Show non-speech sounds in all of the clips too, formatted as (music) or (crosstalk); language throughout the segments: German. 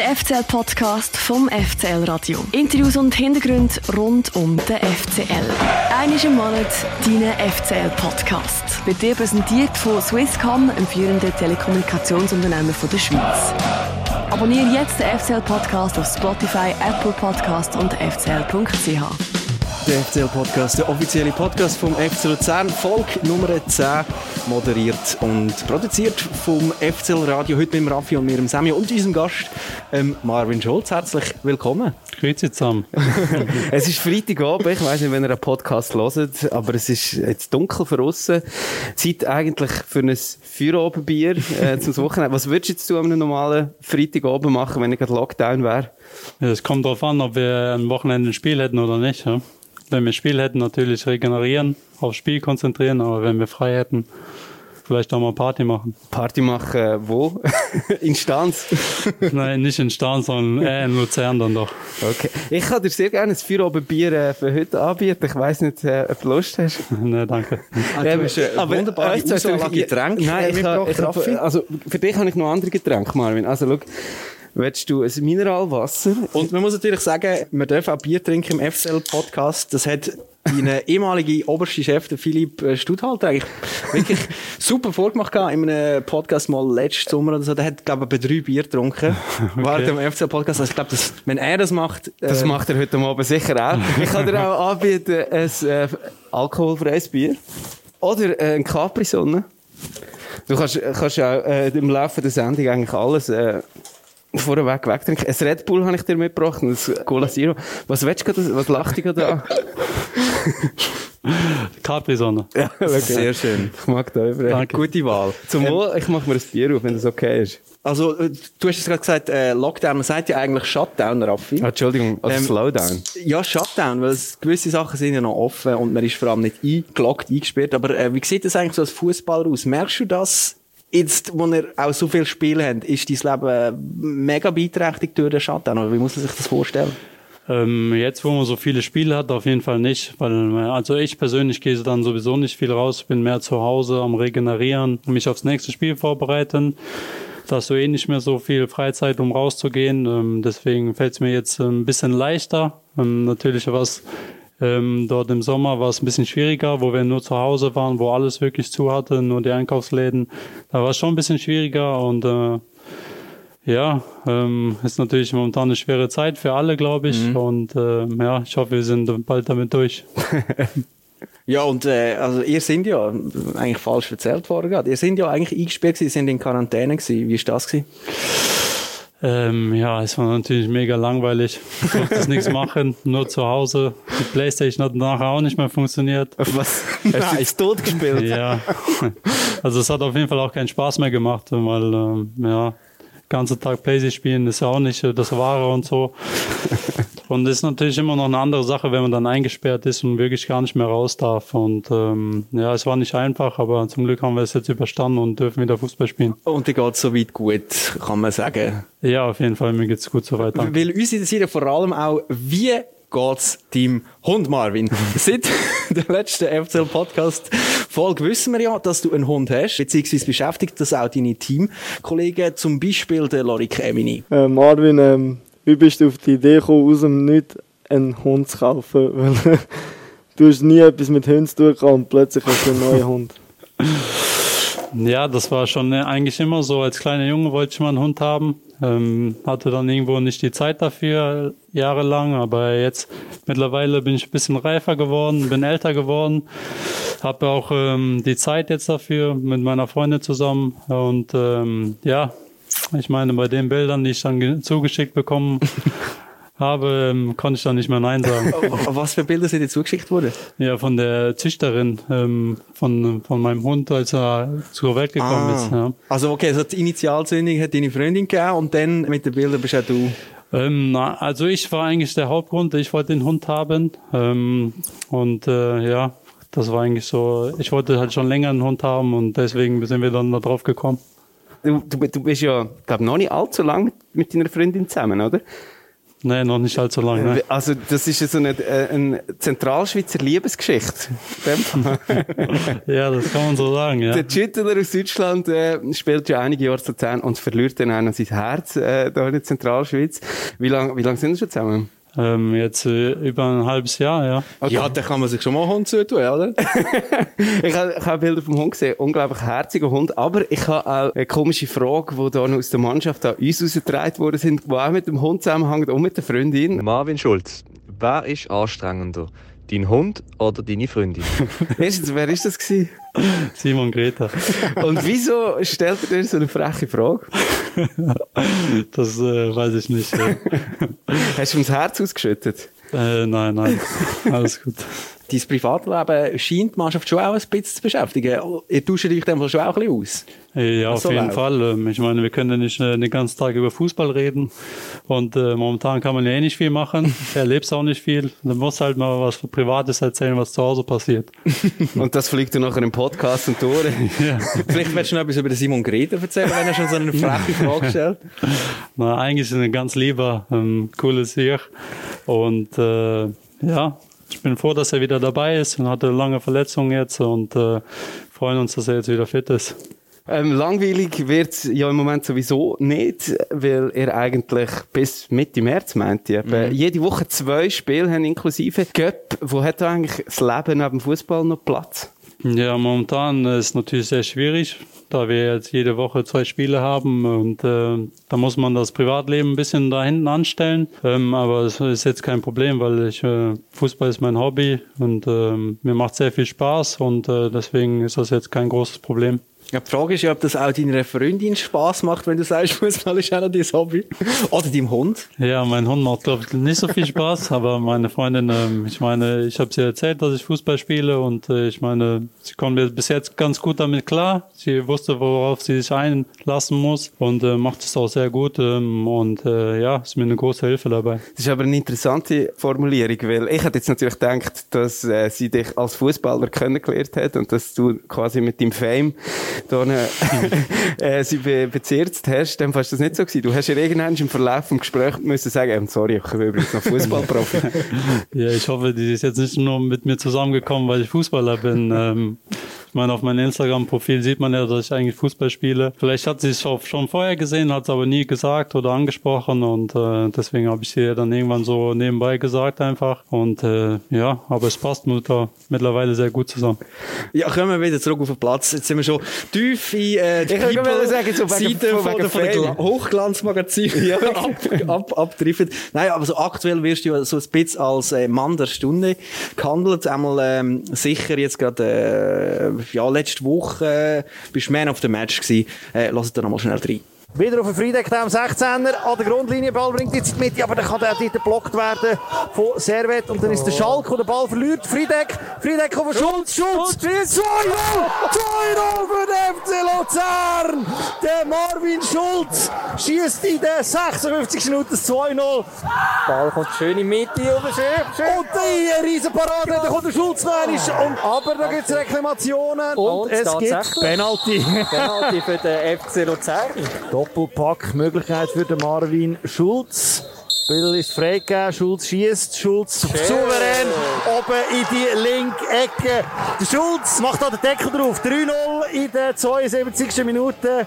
Der FCL-Podcast vom FCL Radio. Interviews und Hintergründe rund um den FCL. Einmal im Monat dein FCL-Podcast. Wird dir präsentiert von Swisscom, einem führenden Telekommunikationsunternehmen der Schweiz. Abonniere jetzt den FCL-Podcast auf Spotify, Apple Podcast und fcl.ch. Der FCL-Podcast, der offizielle Podcast vom FC Luzern, Folge Nummer 10, moderiert und produziert vom FCL Radio. Heute mit Raffi und mir, Sammy und unserem Gast ähm, Marvin Scholz. Herzlich willkommen. Grüezi zusammen. (laughs) es ist Freitagabend, ich weiß nicht, wenn ihr einen Podcast hört, aber es ist jetzt dunkel für aussen. Zeit eigentlich für ein Feierabendbier äh, zum Wochenende. Was würdest du jetzt an einem normalen Freitagabend machen, wenn ich gerade Lockdown wäre? Es kommt darauf an, ob wir am Wochenende ein Spiel hätten oder nicht. Ja? Wenn wir Spiel hätten, natürlich regenerieren, aufs Spiel konzentrieren, aber wenn wir frei hätten, vielleicht auch mal Party machen. Party machen äh, wo? (laughs) in Stanz? (laughs) Nein, nicht in Stanz, sondern eher in Luzern dann doch. Okay. Ich kann dir sehr gerne ein Feierabendbier äh, für heute anbieten. Ich weiss nicht, äh, ob du Lust hast. (laughs) Nein, danke. Ah, du hast eine aber, wunderbare äh, Auswahl Getränke Nein, ich, ich, ich, also für dich habe ich noch andere Getränke, Marvin. Also schau, Willst du ein Mineralwasser? Und man muss natürlich sagen, man darf auch Bier trinken im FCL-Podcast. Das hat dein (laughs) ehemaliger oberste Chef, der Philipp äh, Studhalter, eigentlich wirklich super vorgemacht gehabt in einem Podcast mal letzten Sommer oder so. Der hat, glaube ich, drei Bier getrunken. (laughs) okay. Während dem FCL-Podcast. Also ich glaube, wenn er das macht... Äh, das macht er heute Abend sicher auch. (laughs) ich kann dir auch anbieten, ein äh, alkoholfreies Bier. Oder äh, ein Capri-Sonne. Du kannst, kannst auch äh, im Laufe der Sendung eigentlich alles... Äh, vorweg wegtrinken. Ein Red Bull habe ich dir mitgebracht, ein Cola Zero. Was willst du was lacht dich da an? (laughs) Capri-Sonne. Ja, okay. Sehr schön. Ich mag da über. Gute Wahl. Zum ähm, Wohl, ich mache mir ein Bier auf, wenn das okay ist. Also, äh, du hast es gerade gesagt, äh, Lockdown, man sagt ja eigentlich Shutdown, Raffi. Ah, Entschuldigung, also ähm, Slowdown. Ja, Shutdown, weil es, gewisse Sachen sind ja noch offen und man ist vor allem nicht eingeloggt, eingesperrt. Aber äh, wie sieht das eigentlich so als Fußballer aus? Merkst du das Jetzt, wo ihr auch so viele Spiele habt, ist dein Leben mega beiträchtig durch den Schatten? Oder wie muss man sich das vorstellen? Ähm, jetzt, wo man so viele Spiele hat, auf jeden Fall nicht, weil also ich persönlich gehe dann sowieso nicht viel raus, bin mehr zu Hause am Regenerieren, mich aufs nächste Spiel vorbereiten. Da hast du eh nicht mehr so viel Freizeit, um rauszugehen. Ähm, deswegen fällt es mir jetzt ein bisschen leichter. Ähm, natürlich was ähm, dort im Sommer war es ein bisschen schwieriger, wo wir nur zu Hause waren, wo alles wirklich zu hatte, nur die Einkaufsläden. Da war es schon ein bisschen schwieriger und äh, ja, ähm, ist natürlich momentan eine schwere Zeit für alle, glaube ich. Mhm. Und äh, ja, ich hoffe, wir sind bald damit durch. (laughs) Ja, und äh, also ihr sind ja eigentlich falsch erzählt worden. Ihr sind ja eigentlich eingesperrt gewesen, sind in Quarantäne gewesen. Wie ist das gewesen? Ähm, ja, es war natürlich mega langweilig. Ich durfte nichts (laughs) machen, nur zu Hause. Die Playstation hat nachher auch nicht mehr funktioniert. Was? Hast du tot gespielt? Ja. Also es hat auf jeden Fall auch keinen Spaß mehr gemacht, weil, ähm, ja, ganze Tag Playstation spielen ist ja auch nicht das Wahre und so. Und das ist natürlich immer noch eine andere Sache, wenn man dann eingesperrt ist und wirklich gar nicht mehr raus darf. Und ähm, ja, es war nicht einfach, aber zum Glück haben wir es jetzt überstanden und dürfen wieder Fußball spielen. Und dir geht es soweit gut, kann man sagen? Ja, auf jeden Fall, mir geht es gut soweit. Danke. Weil uns interessiert vor allem auch, wie geht's deinem Hund Marvin? (laughs) Seit der letzten FCL Podcast Folge wissen wir ja, dass du einen Hund hast, beziehungsweise beschäftigt das auch deine Teamkollegen, zum Beispiel der Lorik Emini. Äh, Marvin, ähm, wie bist du auf die Idee gekommen, aus dem Nichts einen Hund zu kaufen? (laughs) Weil du hast nie etwas mit Hunden zu tun und plötzlich hast du einen neuen Hund. Ja, das war schon äh, eigentlich immer so. Als kleiner Junge wollte ich mal einen Hund haben. Ähm, hatte dann irgendwo nicht die Zeit dafür, jahrelang. Aber jetzt mittlerweile bin ich ein bisschen reifer geworden, bin älter geworden. Habe auch ähm, die Zeit jetzt dafür mit meiner Freundin zusammen. Und ähm, ja, ich meine, bei den Bildern, die ich dann zugeschickt bekommen (laughs) habe, ähm, konnte ich dann nicht mehr Nein sagen. Was für Bilder sind dir zugeschickt worden? Ja, von der Züchterin, ähm, von, von meinem Hund, als er zur Welt gekommen ah. ist. Ja. Also okay, also die Initialzündung hat deine Freundin gegeben und dann mit den Bildern bist ja du... Ähm, na, also ich war eigentlich der Hauptgrund, ich wollte den Hund haben ähm, und äh, ja, das war eigentlich so, ich wollte halt schon länger einen Hund haben und deswegen sind wir dann da drauf gekommen. Du, du, du bist ja, glaube noch nicht allzu lange mit deiner Freundin zusammen, oder? Nein, noch nicht allzu lange. Ne? Also, das ist so eine, äh, eine Zentralschweizer Liebesgeschichte. (laughs) ja, das kann man so sagen, ja. Der Schüttler aus Deutschland äh, spielt ja einige Jahre zusammen und verliert dann auch noch sein Herz äh, da in der Zentralschweiz. Wie lange wie lang sind Sie schon zusammen? Ähm, jetzt äh, über ein halbes Jahr, ja. Okay. Ja, da kann man sich schon mal einen Hund zutun, oder? (laughs) ich habe hab Bilder vom Hund gesehen, unglaublich herziger Hund, aber ich habe auch eine komische Frage, die da aus der Mannschaft an uns rausgetragen worden sind, die auch mit dem Hund zusammenhängt und mit der Freundin. Marvin Schulz, wer ist anstrengender? Dein Hund oder deine Freundin? (laughs) Erstens, wer ist das gewesen? Simon Greta. Und wieso stellt er dir so eine freche Frage? das äh, weiß ich nicht. (laughs) Hast du ihm das Herz ausgeschüttet? Äh, nein, nein. Alles gut. Dein Privatleben scheint die Mannschaft schon auch ein bisschen zu beschäftigen. Ihr tauscht euch dem schon auch ein bisschen aus. Ja, auf jeden läuft. Fall. Ähm, ich meine, wir können ja nicht äh, den ganzen Tag über Fußball reden. Und äh, momentan kann man ja eh nicht viel machen. (laughs) Er lebt auch nicht viel. Man muss halt mal was Privates erzählen, was zu Hause passiert. (laughs) und das fliegt dann nachher im Podcast und durch. (laughs) ja. Vielleicht willst du noch etwas über den Simon Greta erzählen, wenn er schon so eine freche Frage stellt. Na, eigentlich ist er ein ganz lieber, ähm, cooles Sieg. Und äh, ja, ich bin froh, dass er wieder dabei ist und hatte lange Verletzungen jetzt und äh, freuen uns, dass er jetzt wieder fit ist. Ähm, langweilig wird es ja im Moment sowieso nicht, weil er eigentlich bis Mitte März meint. Mhm. Jede Woche zwei Spiele haben inklusive Göpp. Wo hat da eigentlich das Leben neben dem Fußball noch Platz? Ja, momentan ist es natürlich sehr schwierig, da wir jetzt jede Woche zwei Spiele haben und äh, da muss man das Privatleben ein bisschen da hinten anstellen. Ähm, aber es ist jetzt kein Problem, weil ich äh, Fußball ist mein Hobby und äh, mir macht sehr viel Spaß und äh, deswegen ist das jetzt kein großes Problem. Ja, die Frage ist ja, ob das auch deiner Freundin Spaß macht, wenn du sagst, (laughs) Fußball ist auch noch dein Hobby. Oder deinem Hund. Ja, mein Hund macht, glaube ich, nicht so viel Spaß, (laughs) aber meine Freundin, ähm, ich meine, ich habe sie erzählt, dass ich Fußball spiele und äh, ich meine, sie kommt bis jetzt ganz gut damit klar. Sie wusste, worauf sie sich einlassen muss und äh, macht es auch sehr gut ähm, und äh, ja, ist mir eine große Hilfe dabei. Das ist aber eine interessante Formulierung, weil ich hätte jetzt natürlich gedacht, dass äh, sie dich als Fußballer kennengelernt hat und dass du quasi mit dem Fame da (laughs) äh, sie be bezirzt hast, dann war das nicht so gewesen. Du hast ja irgendwann im Verlauf des Gesprächs müssen sagen, sorry, ich bin übrigens noch Fußballprofi. (laughs) ja, ich hoffe, die ist jetzt nicht nur mit mir zusammengekommen, weil ich Fußballer bin. Ähm, ich meine, auf meinem Instagram-Profil sieht man ja, dass ich eigentlich Fußball spiele. Vielleicht hat sie es schon vorher gesehen, hat es aber nie gesagt oder angesprochen und äh, deswegen habe ich sie dann irgendwann so nebenbei gesagt einfach. Und äh, ja, aber es passt mittlerweile sehr gut zusammen. Ja, kommen wir wieder zurück auf den Platz. Jetzt sind wir schon tief in äh, die sagen, so Seite von, von, von der Hochglanzmagazin (laughs) ja. (laughs) ab, ab, abdriftet. Nein, aber so aktuell wirst du ja so ein bisschen als äh, Mann der Stunde gehandelt. Einmal ähm, sicher jetzt gerade äh, ja, letzte Woche äh, bist du Man of the Match gewesen. Äh, lasst da nochmal schnell rein. Wieder auf den Friedeck, am 16er, an der Grundlinie, Ball bringt jetzt in die Mitte, aber dann kann der dort geblockt werden von Servet und dann ist der Schalk, der den Ball verliert. Friedeck, Friedeck auf Schulz, Schulz, 2-0! 2-0 für den FC Luzern! Der Marvin Schulz schießt in der 56. Minute 2-0. Ball kommt schön in die Mitte, oder schön, schön. Und die riesen Parade, da kommt der Schulz noch und Aber da gibt es Reklamationen und, und es gibt Penalty. Penalty für den FC Luzern. Doppelpack, Möglichkeit für den Marvin Schulz. Spiel ist freigegeben, Schulz schießt, Schulz Schön. souverän oben in die linke Ecke. Der Schulz macht da den Deckel drauf. 3-0 in der 72. Minute.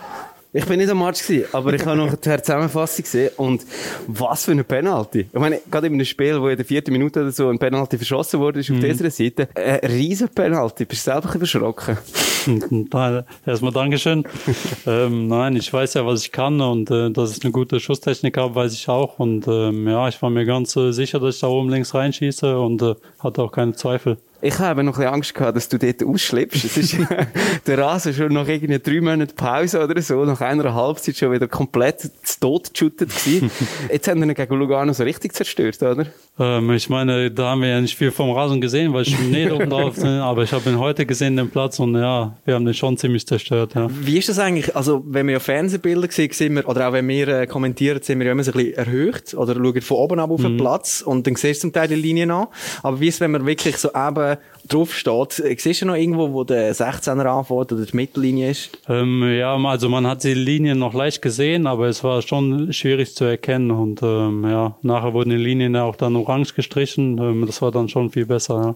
Ich bin nicht am Match gewesen, aber ich habe noch die Zusammenfassung gesehen und was für eine Penalty. Ich meine, gerade in einem Spiel, wo in der vierten Minute oder so ein Penalty verschossen wurde, ist auf mhm. dieser Seite, eine riesen Penalty. Bist du selber verschrocken? (laughs) Erstmal Dankeschön. (laughs) ähm, nein, ich weiß ja, was ich kann und äh, dass ich eine gute Schusstechnik habe, weiß ich auch. Und ähm, ja, ich war mir ganz äh, sicher, dass ich da oben links reinschieße und äh, hatte auch keine Zweifel. Ich habe noch ein bisschen Angst gehabt, dass du dort ausschleppst. Es ist (laughs) der Rasen schon nach irgendwie drei Monaten Pause oder so, nach einer Halbzeit schon wieder komplett zu Tod geschüttet gewesen. (laughs) Jetzt haben wir ihn gegen Lugano so richtig zerstört, oder? Ähm, ich meine, da haben wir ja nicht viel vom Rasen gesehen, weil ich nicht oben drauf bin, aber ich habe ihn heute gesehen, den Platz, und ja, wir haben den schon ziemlich zerstört, ja. Wie ist das eigentlich? Also, wenn wir ja Fernsehbilder sehen, sind wir, oder auch wenn wir äh, kommentieren, sind wir ja immer so ein bisschen erhöht, oder schauen von oben ab auf den mhm. Platz, und dann siehst du zum Teil die Linien an. Aber wie ist es, wenn man wirklich so eben drauf steht. Siehst du noch irgendwo, wo der 16er anfängt oder die Mittellinie ist? Ähm, ja, also man hat die Linien noch leicht gesehen, aber es war schon schwierig zu erkennen und ähm, ja, nachher wurden die Linien auch dann orange gestrichen. Ähm, das war dann schon viel besser, ja.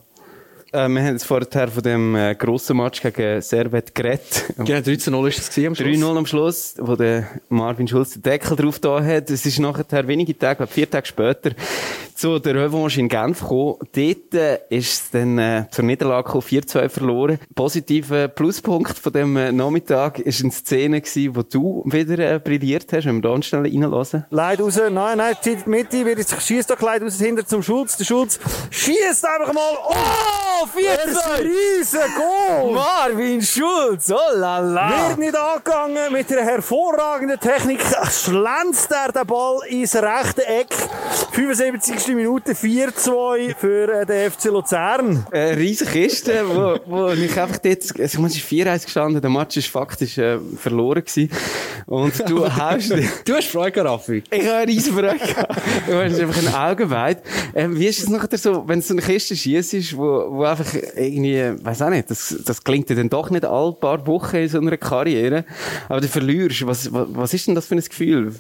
Äh, wir haben jetzt vorher von dem äh, grossen Match gegen Servet geredet. Genau, 13-0 ist es am Schluss. 3-0 am Schluss, wo der Marvin Schulz den Deckel drauf da hat. Es ist nachher wenige Tage, vier Tage später, zu der Revanche in Genf gekommen. Dort äh, ist es dann äh, zur Niederlage 4-2 verloren. Positiver Pluspunkt von dem äh, Nachmittag ist eine Szene gewesen, wo du wieder äh, brilliert hast, wenn wir da schnell reinlassen. Leid raus, nein, nein, zieht die Mitte, wird jetzt schießt doch Leid raus hinter zum Schulz. Der Schulz schießt einfach mal. Oh, 4-2! Riesen Goal! Marvin Schulz, oh la la! Wird nicht angegangen mit einer hervorragenden Technik. Schlänzt er den Ball ins rechte Eck. 75. Minute 4-2 für äh, den FC Luzern. Eine riesige Kiste, wo, wo (laughs) ich einfach dort, also es ist 4-1 gestanden, der Match ist faktisch äh, verloren gewesen. Und du (laughs) hast... du hast Freude, Raffi. Ich habe eine riesige Freude. Du hast einfach ein Auge weit. Äh, wie ist es nachher so, wenn es so eine Kiste schießt, wo, wo einfach irgendwie, weiß auch nicht, das, das klingt ja dann doch nicht all paar Wochen in so einer Karriere, aber du verlierst. Was, was, was ist denn das für ein Gefühl?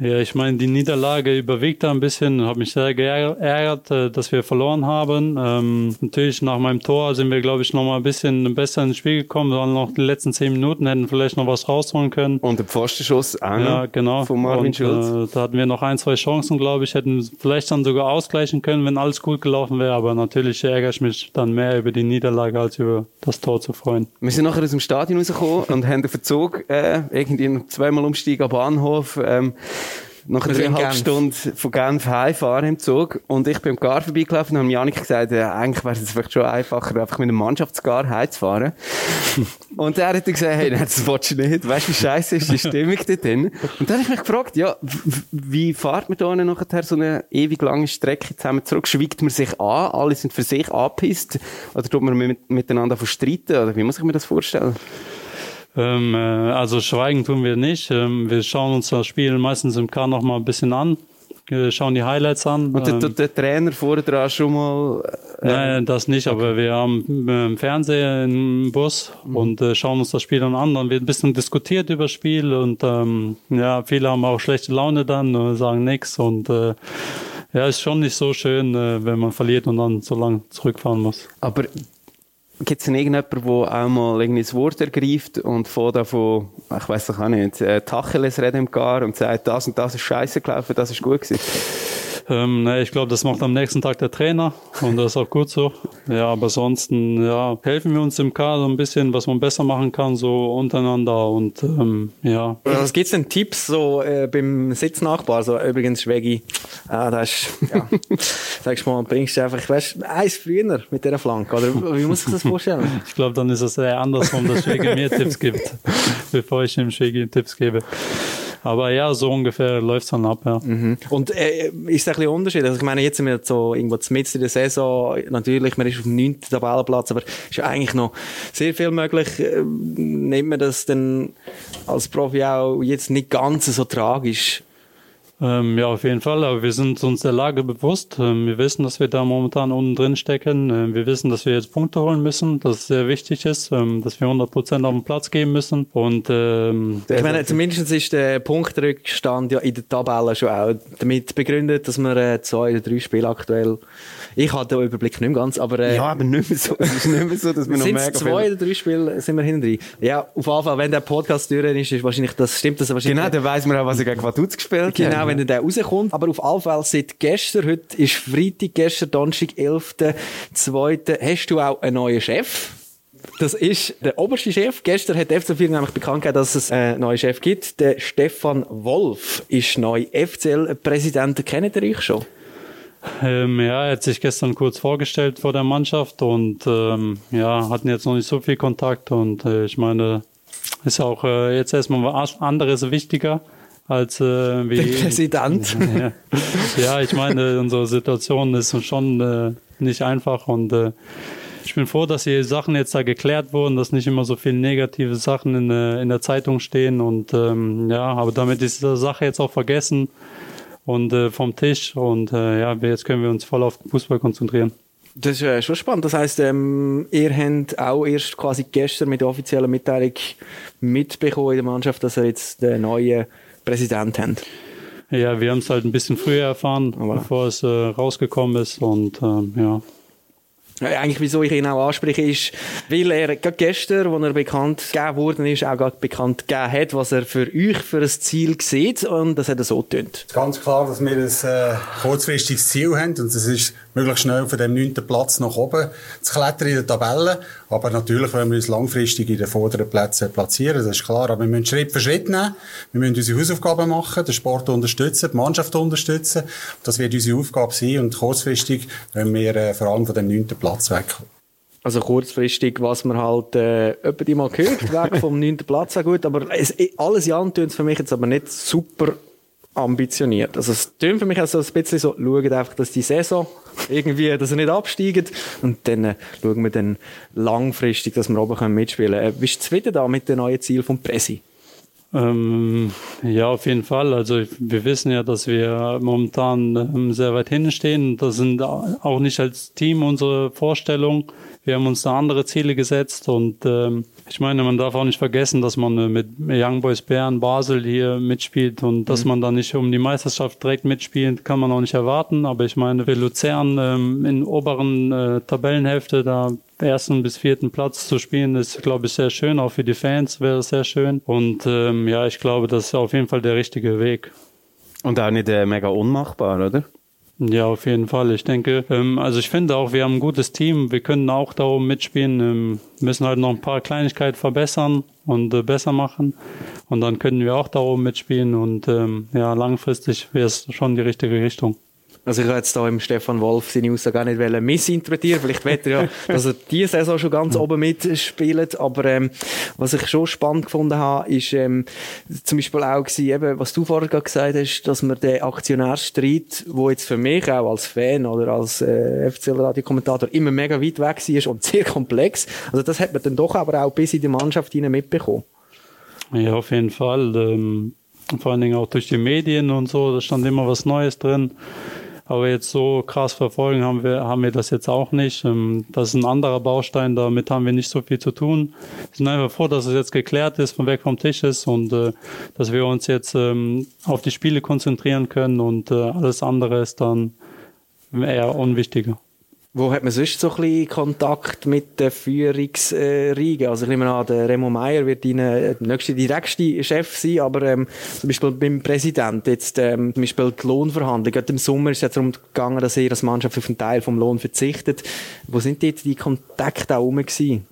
Ja, ich meine, die Niederlage überwiegt da ein bisschen. Habe mich sehr geärgert, äh, dass wir verloren haben. Ähm, natürlich nach meinem Tor sind wir, glaube ich, noch mal ein bisschen besser ins Spiel gekommen. Wir waren noch die letzten zehn Minuten, hätten vielleicht noch was rausholen können. Und der Pfostenschuss auch Ja, genau. Von Marvin Und, Schulz. Äh, da hatten wir noch ein, zwei Chancen, glaube ich. Hätten vielleicht dann sogar ausgleichen können, wenn alles gut gelaufen wäre. Aber natürlich ärgere ich mich dann mehr über die Niederlage, als über das Tor zu freuen. Wir sind nachher aus dem Stadion rausgekommen und haben den Verzug, äh, irgendwie zweimal umsteigen am Bahnhof, ähm, nach dreieinhalb. Stunden von Genf heimfahren im Zug. Und ich bin im Gar vorbeigelaufen und habe Janik gesagt, äh, eigentlich wäre es vielleicht schon einfacher, einfach mit einem Mannschaftsgar heimzufahren. (laughs) und er hat dann gesagt, hey, nein, das willst du nicht. Weißt du, wie scheiße ist die (laughs) Stimmung dort drin? Und dann habe ich mich gefragt, ja, wie fährt man da nachher so eine ewig lange Strecke zusammen zurück? Schweigt man sich an? Alle sind für sich angepisst? Oder tut man mit, miteinander verstreiten? Oder wie muss ich mir das vorstellen? Ähm, äh, also schweigen tun wir nicht. Ähm, wir schauen uns das Spiel meistens im K noch mal ein bisschen an. äh, Schauen die Highlights an. Und der, Ähm, der, der Trainer vorher schon mal... Äh, Nein, das nicht, aber wir haben äh, im Fernseher im Bus und äh, schauen uns das Spiel dann an. Dann wird ein bisschen diskutiert über das Spiel und ähm, ja, viele haben auch schlechte Laune dann, äh, sagen nichts und äh, ja, ist schon nicht so schön, äh, wenn man verliert und dann so lange zurückfahren muss. Aber gibt es denn irgendjemanden, der auch mal irgendwie das Wort ergreift und von davon, ich weiß doch auch nicht, äh, Tacheles reden im Gar und sagt, das und das ist scheiße gelaufen, das ist gut gewesen? Ähm, ne, ich glaube, das macht am nächsten Tag der Trainer und das ist auch gut so. Ja, aber ansonsten ja, helfen wir uns im Kader ein bisschen, was man besser machen kann, so untereinander und ähm, ja. Was gibt's denn Tipps so äh, beim Sitznachbar? So, übrigens, Schwegi, ah, das ist, ja, (laughs) sagst du mal, bringst du einfach, weißt eins früher mit dieser Flanke, oder wie muss ich das vorstellen? (laughs) Ich glaube, dann ist es eher andersrum, dass Schwegi mir Tipps gibt, (laughs) bevor ich dem Schwegi Tipps gebe. Aber ja, so ungefähr läuft's dann ab, ja. Und äh, ist es ein bisschen Unterschied? Also ich meine, jetzt sind wir so irgendwo mitten in der Saison, natürlich, man ist auf dem 9. Tabellenplatz, aber ist ja eigentlich noch sehr viel möglich. Äh, nimmt man das dann als Profi auch jetzt nicht ganz so tragisch? Ähm, ja, auf jeden Fall. Aber wir sind uns der Lage bewusst. Ähm, wir wissen, dass wir da momentan unten drin stecken. Ähm, wir wissen, dass wir jetzt Punkte holen müssen, dass es sehr wichtig ist, ähm, dass wir 100 Prozent auf den Platz geben müssen. Und ähm, Ich meine, zumindest ist der Punktrückstand ja in der Tabelle schon auch damit begründet, dass wir äh, zwei oder drei Spiele aktuell, ich hatte den Überblick nicht mehr ganz, aber äh, Ja, aber nicht mehr so, es ist nicht mehr so, dass wir noch sind mega zwei oder drei Spiele sind wir hinten drin. Ja, auf jeden Fall, wenn der Podcast durch ist, ist wahrscheinlich, das stimmt das wahrscheinlich. Genau, dann weiss man auch, was er gegen Vaduz gespielt Genau, hat. wenn der rauskommt. Aber auf alle Fälle seit gestern, heute ist Freitag, gestern Donnerstag, 11.2. Hast du auch einen neuen Chef? Das ist der oberste Chef. Gestern hat FC Viersen nämlich bekannt gegeben, dass es einen neuen Chef gibt. Der Stefan Wolf ist neu FCL-Präsident. Kennt ihr euch schon? Ähm, ja, er hat sich gestern kurz vorgestellt vor der Mannschaft und ähm, ja, hatten jetzt noch nicht so viel Kontakt. Und äh, ich meine, ist auch äh, jetzt erstmal was anderes wichtiger als äh, wie Der Präsident. (laughs) ja. ja, ich meine, unsere Situation ist schon äh, nicht einfach und äh, ich bin froh, dass die Sachen jetzt da geklärt wurden, dass nicht immer so viele negative Sachen in, der- in der Zeitung stehen und ähm, ja, aber damit ist die Sache jetzt auch vergessen und äh, vom Tisch und äh, ja, jetzt können wir uns voll auf den Fußball konzentrieren. Das ist äh, schon spannend. Das heisst, ähm, ihr habt auch erst quasi gestern mit der offiziellen Mitteilung mitbekommen in der Mannschaft, dass ihr jetzt den neuen Präsident habt. Ja, wir haben es halt ein bisschen früher erfahren, Aber bevor es äh, rausgekommen ist und ähm, ja. Eigentlich, wieso ich ihn auch anspreche, ist, weil er gerade gestern, als er bekannt gegeben worden ist, auch gerade bekannt gegeben hat, was er für euch für ein Ziel sieht. Und das hat er so getönt. Ganz klar, dass wir ein äh, kurzfristiges Ziel haben. Und das ist, möglichst schnell von dem neunten Platz nach oben zu klettern in der Tabelle. Aber natürlich wollen wir uns langfristig in den vorderen Plätzen platzieren. Das ist klar. Aber wir müssen Schritt für Schritt nehmen. Wir müssen unsere Hausaufgaben machen, den Sport unterstützen, die Mannschaft unterstützen. Das wird unsere Aufgabe sein. Und kurzfristig wollen wir äh, vor allem von dem neunten Platz Platz weg. Also kurzfristig, was man halt äh, öppe mal gehört, weg vom 9. Platz, auch gut, aber es, alles ja tönt für mich jetzt aber nicht super ambitioniert. Also es tönt für mich auch so ein bisschen so, schauen einfach, dass die Saison irgendwie, dass er nicht absteigt und dann äh, schauen wir dann langfristig, dass wir oben können mitspielen können. Äh, bist du zufrieden da mit den neuen Zielen vom Pressi? Ähm, ja, auf jeden Fall. Also wir wissen ja, dass wir momentan ähm, sehr weit hinten stehen. Das sind auch nicht als Team unsere Vorstellungen. Wir haben uns da andere Ziele gesetzt und ähm, ich meine, man darf auch nicht vergessen, dass man äh, mit Young Boys Bern Basel hier mitspielt und mhm. dass man da nicht um die Meisterschaft direkt mitspielt, kann man auch nicht erwarten. Aber ich meine, für Luzern ähm, in oberen äh, Tabellenhälfte, da ersten bis vierten Platz zu spielen, ist, glaube ich, sehr schön. Auch für die Fans wäre es sehr schön. Und ähm, ja, ich glaube, das ist auf jeden Fall der richtige Weg. Und auch nicht äh, mega unmachbar, oder? Ja, auf jeden Fall. Ich denke, ähm, also ich finde auch, wir haben ein gutes Team. Wir können auch da oben mitspielen. Ähm, müssen halt noch ein paar Kleinigkeiten verbessern und äh, besser machen. Und dann können wir auch da oben mitspielen. Und ähm, ja, langfristig wäre es schon die richtige Richtung. Also ich habe jetzt da im Stefan Wolf seine Aussage gar nicht missinterpretieren. Vielleicht wird er ja, (laughs) dass er diese Saison schon ganz oben mitspielt. Aber ähm, was ich schon spannend gefunden habe, ist ähm, zum Beispiel auch gewesen, eben, was du vorher gerade gesagt hast, dass man den Aktionärstreit, wo jetzt für mich auch als Fan oder als äh, FCL-Radiokommentator immer mega weit weg war und (laughs) sehr komplex, also das hat man dann doch aber auch bis in die Mannschaft hinein mitbekommen. Ja, auf jeden Fall. Ähm, vor allen Dingen auch durch die Medien und so, da stand immer was Neues drin. Aber jetzt so krass verfolgen haben wir, haben wir das jetzt auch nicht. Ähm, das ist ein anderer Baustein, damit haben wir nicht so viel zu tun. Wir sind einfach froh, dass es jetzt geklärt ist, von weg vom Tisch ist und äh, dass wir uns jetzt ähm, auf die Spiele konzentrieren können und äh, alles andere ist dann eher unwichtiger. Wo hat man sonst so ein bisschen Kontakt mit der Führungsriege? Also ich nehme an, der Remo Meier wird dein äh, nächster direktste Chef sein, aber ähm, zum Beispiel beim Präsident jetzt ähm, zum Beispiel die Lohnverhandlung. Gerade im Sommer ist es darum gegangen, dass er als Mannschaft auf einen Teil vom Lohn verzichtet. Wo sind dort die Kontakte auch rum gewesen?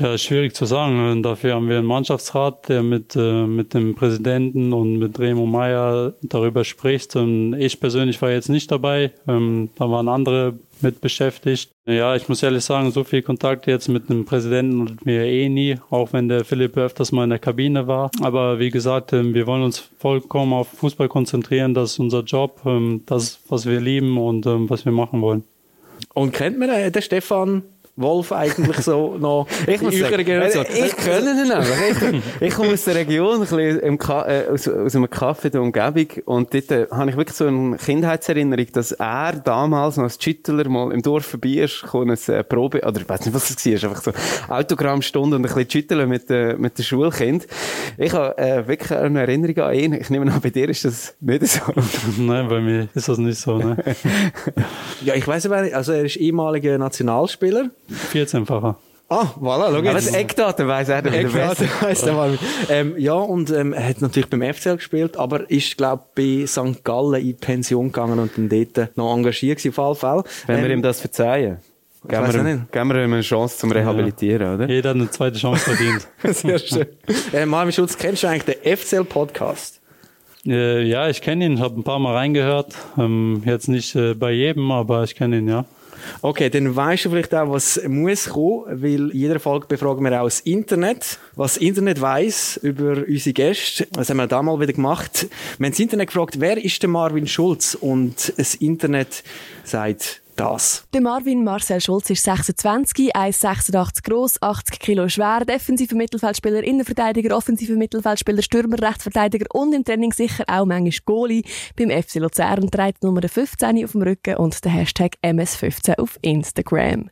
Ja, schwierig zu sagen. Dafür haben wir einen Mannschaftsrat, der mit, äh, mit dem Präsidenten und mit Remo Meyer darüber spricht. Und ich persönlich war jetzt nicht dabei. Ähm, da waren andere mit beschäftigt. Ja, ich muss ehrlich sagen, so viel Kontakt jetzt mit dem Präsidenten und mir eh nie, auch wenn der Philipp öfters mal in der Kabine war. Aber wie gesagt, ähm, wir wollen uns vollkommen auf Fußball konzentrieren. Das ist unser Job, ähm, das, was wir lieben und ähm, was wir machen wollen. Und kennt man den Stefan Wolf eigentlich so noch (laughs) ich muss sagen, Generation. Ich kenne ihn nämlich. (laughs) Ich, ich komme aus der Region, ein bisschen im Ka äh, aus, aus einem Kaffee der Umgebung und dort äh, habe ich wirklich so eine Kindheitserinnerung, dass er damals noch als Schüttler mal im Dorf vorbei ist, eine äh, Probe, oder ich weiß nicht, was es war, einfach so Autogrammstunde und ein bisschen Schütteln mit, äh, mit den Schulkind. Ich habe äh, wirklich eine Erinnerung an ihn. Ich nehme an, bei dir ist das nicht so. (laughs) Nein, bei mir ist das nicht so. Ne? ja, ich weiß aber nicht, also er ist ehemaliger Nationalspieler. 14-facher. Ah, voilà, schau jetzt. Aber das Eckdaten weiss er wieder Eckdaten weiss der mal. Ähm, ja, und ähm, er hat natürlich beim FCL gespielt, aber ist, glaube bei St. Gallen in Pension gegangen und dann dort noch engagiert gewesen, auf alle Fälle. Wenn ähm, wir ihm das verzeihen. Geben wir, ihm, geben wir ihm eine Chance zum Rehabilitieren, ja. oder? Jeder hat eine zweite Chance verdient. (laughs) Sehr schön. äh, Marvin Schulz, kennst du eigentlich den FCL-Podcast? Äh, ja, ich kenne ihn, habe ein paar Mal reingehört. Ähm, jetzt nicht äh, bei jedem, aber ich kenne ihn, ja. Okay, dann weißt du vielleicht auch, was muss kommen, weil in jeder Folge befragen wir auch das Internet, was das Internet weiss über unsere Gäste. Das haben wir da mal wieder gemacht. Wir haben das Internet gefragt, wer ist der Marvin Schulz? Und das Internet sagt das. Der Marvin Marcel Schulz ist 26, 1,86 groß, 80 Kilo schwer, defensiver Mittelfeldspieler, Innenverteidiger, offensiver Mittelfeldspieler, Stürmer, Rechtsverteidiger und im Training sicher auch manchmal Goalie. Beim FC Luzern trägt Nummer 15 auf dem Rücken und der Hashtag MS15 auf Instagram.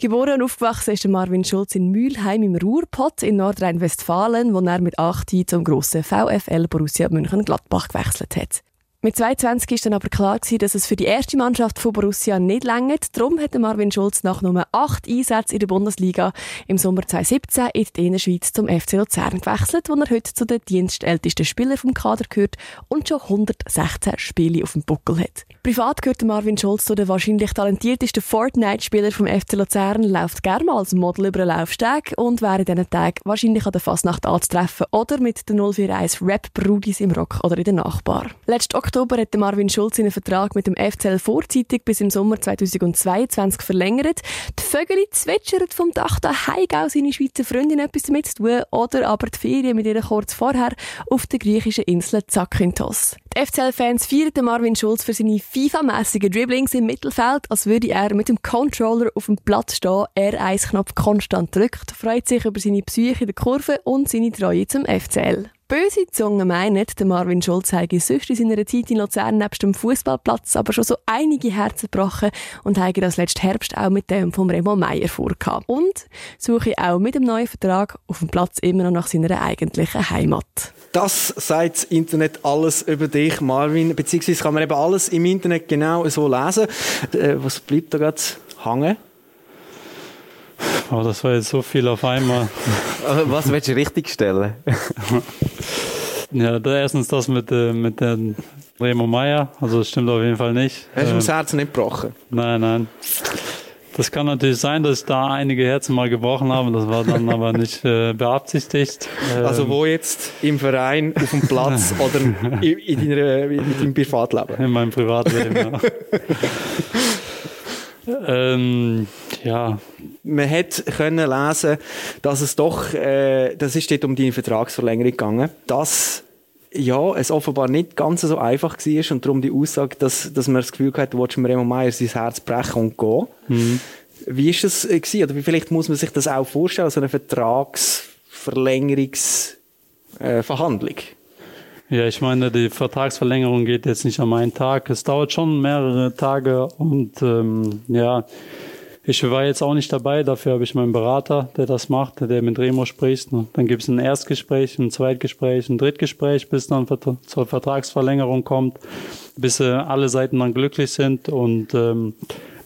Geboren und aufgewachsen ist der Marvin Schulz in Mülheim im Ruhrpott in Nordrhein-Westfalen, wo er mit 8 zum grossen VfL Borussia München-Gladbach gewechselt hat. Mit 22 ist dann aber klar gewesen, dass es für die erste Mannschaft von Borussia nicht längert. Darum hat Marvin Schulz nach nur acht Einsätzen in der Bundesliga im Sommer 2017 in die Innerschweiz zum FC Luzern gewechselt, wo er heute zu den dienstältesten Spielern vom Kader gehört und schon 116 Spiele auf dem Buckel hat. Privat gehört Marvin Schulz zu den wahrscheinlich talentiertesten Fortnite-Spieler vom FC Luzern, läuft gerne als Model über einen Laufsteg und wäre in diesen Tagen wahrscheinlich an der Fasnacht anzutreffen oder mit den 041 Rap-Brudis im Rock oder in der Nachbar. Letzten Oktober hat Marvin Schulz seinen Vertrag mit dem FCL vorzeitig bis im Sommer 2022 verlängert. Die Vögel zwitschern vom Dach daheim auch seine Schweizer Freundin etwas damit zu tun oder aber die Ferien mit ihr kurz vorher auf der griechischen Insel Zakynthos. Die FCL-Fans feierten Marvin Schulz für seine FIFA-mässigen Dribblings im Mittelfeld, als würde er mit dem Controller auf dem Platz stehen, R1-Knopf konstant drückt, freut sich über seine Psyche in der Kurve und seine Treue zum FCL. Böse Zungen meinen, der Marvin Schulz habe sonst in seiner Zeit in Luzern nebst dem Fußballplatz aber schon so einige Herzen gebrochen und habe das letzten Herbst auch mit dem von Remo Meier vorgehabt. Und suche auch mit dem neuen Vertrag auf dem Platz immer noch nach seiner eigentlichen Heimat. Das sagt das Internet alles über dich, Marvin. Beziehungsweise kann man eben alles im Internet genau so lesen. Äh, was bleibt da gerade hängen? Oh, das war jetzt so viel auf einmal. Was willst du richtig stellen? ja, da erstens das mit, äh, mit den Remo Meier. Also, das stimmt auf jeden Fall nicht. Hast du ähm, das Herz nicht gebrochen? Nein, nein. Das kann natürlich sein, dass ich da einige Herzen mal gebrochen habe. Das war dann aber nicht äh, beabsichtigt. Ähm, also wo jetzt? Im Verein, auf dem Platz (laughs) oder in, in, deiner, in deinem Privatleben? In meinem Privatleben, ja. (laughs) ähm, ja. Man hätte können lesen, dass es doch, äh, das ist dort um deine Vertragsverlängerung gegangen, dass ja, es offenbar nicht ganz so einfach war und darum die Aussage, dass, dass man das Gefühl hatte, du wolltest Remo Meier sein Herz brechen und gehen. Mhm. Wie ist das äh, gewesen? Oder vielleicht muss man sich das auch vorstellen, so eine Vertragsverlängerungsverhandlung? Äh, ja, ich meine, die Vertragsverlängerung geht jetzt nicht an einen Tag. Es dauert schon mehrere Tage und ähm, ja, ich war jetzt auch nicht dabei, dafür habe ich meinen Berater, der das macht, der mit Remo spricht. Dann gibt es ein Erstgespräch, ein Zweitgespräch, ein Drittgespräch, bis dann zur Vertragsverlängerung kommt, bis äh, alle Seiten dann glücklich sind. Und ähm,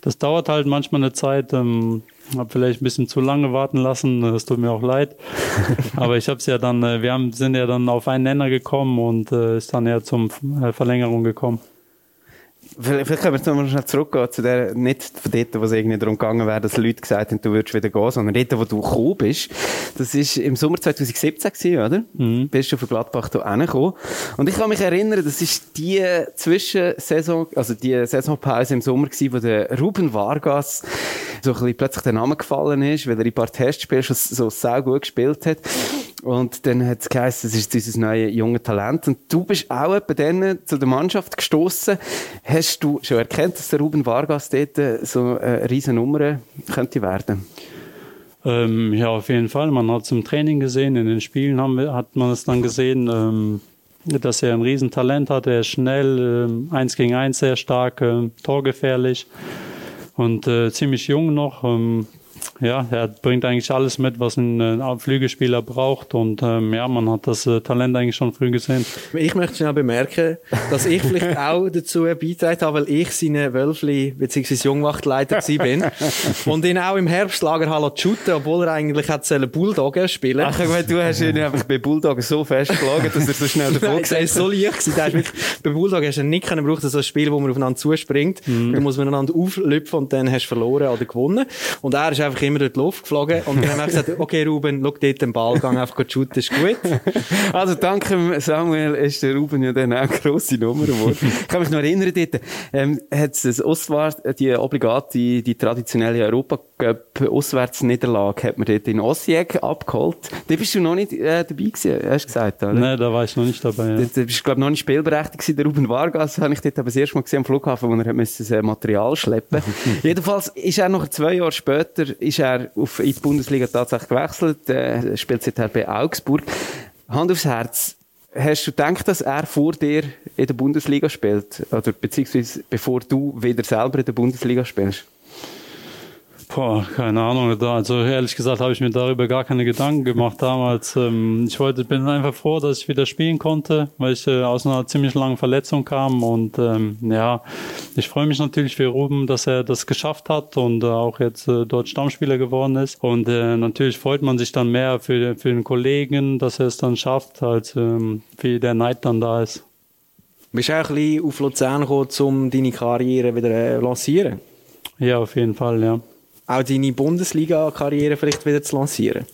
das dauert halt manchmal eine Zeit. Ähm, habe vielleicht ein bisschen zu lange warten lassen, das tut mir auch leid. (laughs) Aber ich habe es ja dann, äh, wir haben, sind ja dann auf einen Nenner gekommen und äh, ist dann ja zum äh, Verlängerung gekommen. Vielleicht, vielleicht können wir jetzt nochmal schnell zurückgehen zu der, nicht von dort, wo es irgendwie darum gegangen wäre, dass Leute gesagt haben, du würdest wieder gehen, sondern dort, wo du gekommen bist. Das ist im Sommer 2017 gewesen, oder? Mhm. Bist du von Gladbach hier hingekommen. Und ich kann mich erinnern, das ist die Zwischensaison, also die Saisonpause im Sommer gewesen, wo der Ruben Vargas so ein bisschen plötzlich der Name gefallen ist, weil er ein paar Testspiele schon so sehr gut gespielt hat. Und dann hat es geheißen, das ist dieses neue junge Talent. Und du bist auch etwa dann zu der Mannschaft gestoßen. Hast du schon erkannt, dass der Ruben Vargas dort so eine riesen Nummer könnte werden? Ähm, ja, auf jeden Fall. Man hat es im Training gesehen, in den Spielen wir, hat man es dann gesehen, ähm, dass er ein Riesentalent hat. Er ist schnell, ähm, eins gegen eins sehr stark, äh, torgefährlich und äh, ziemlich jung noch. Ja, er bringt eigentlich alles mit, was ein äh, Flügelspieler braucht. Und ähm, ja, man hat das äh, Talent eigentlich schon früh gesehen. Ich möchte schnell bemerken, dass ich vielleicht (laughs) auch dazu beigetragen habe, weil ich seine Wölfli bzw. Jungwachtleiter bin und ihn auch im Herbstlager hallo shooten, obwohl er eigentlich hat Bulldoggen spielen. Ach, meine, du hast ihn einfach bei Bulldoggen so festgeschlagen, dass er so schnell davon ist. Er ist so leicht gewesen. Wirklich, bei Bulldoggen hast du nicht können brauchen, so ein Spiel, wo man aufeinander zuspringt. Mhm. Da muss man einander auflüpfen und dann hast du verloren oder gewonnen. Und er ist einfach einfach immer durch die Luft geflogen. Und dann haben wir gesagt, okay, Ruben, schau dort den Ball, gang einfach shooten, ist gut. (laughs) Also, danke Samuel, ist der Ruben ja dann auch eine grosse Nummer geworden. ich kann mich noch erinnern, dort, ähm, hat es Ostwart, die obligate, die traditionelle Europacup-Auswärtsniederlage, hat man dort in Osijek abgeholt. Da bist du noch nicht äh, dabei gewesen, hast du gesagt, oder? Nein, da war ich noch nicht dabei, ja. Da, da bist du, glaube noch nicht spielberechtigt gewesen. Der Ruben Vargas habe ich dort aber das erste Mal gesehen am Flughafen, wo er hat müssen, das Material schleppen (laughs) Jedenfalls ist er noch zwei Jahre später ist er auf, in die Bundesliga tatsächlich gewechselt, äh, spielt seither bei Augsburg. Hand aufs Herz, Hast du gedacht, dass er vor dir in der Bundesliga spielt? Oder beziehungsweise bevor du wieder selber in der Bundesliga spielst? Boah, keine Ahnung. Also ehrlich gesagt habe ich mir darüber gar keine Gedanken gemacht damals. Ähm, ich wollte, bin einfach froh, dass ich wieder spielen konnte, weil ich äh, aus einer ziemlich langen Verletzung kam. Und ähm, ja, ich freue mich natürlich für Ruben, dass er das geschafft hat und äh, auch jetzt äh, dort Stammspieler geworden ist. Und äh, natürlich freut man sich dann mehr für, für den Kollegen, dass er es dann schafft, als ähm, wie der Neid dann da ist. Bist du auch ein bisschen auf Luzern gekommen, um deine Karriere wieder äh, lancieren? Ja, auf jeden Fall, ja auch deine Bundesliga-Karriere vielleicht wieder zu lancieren?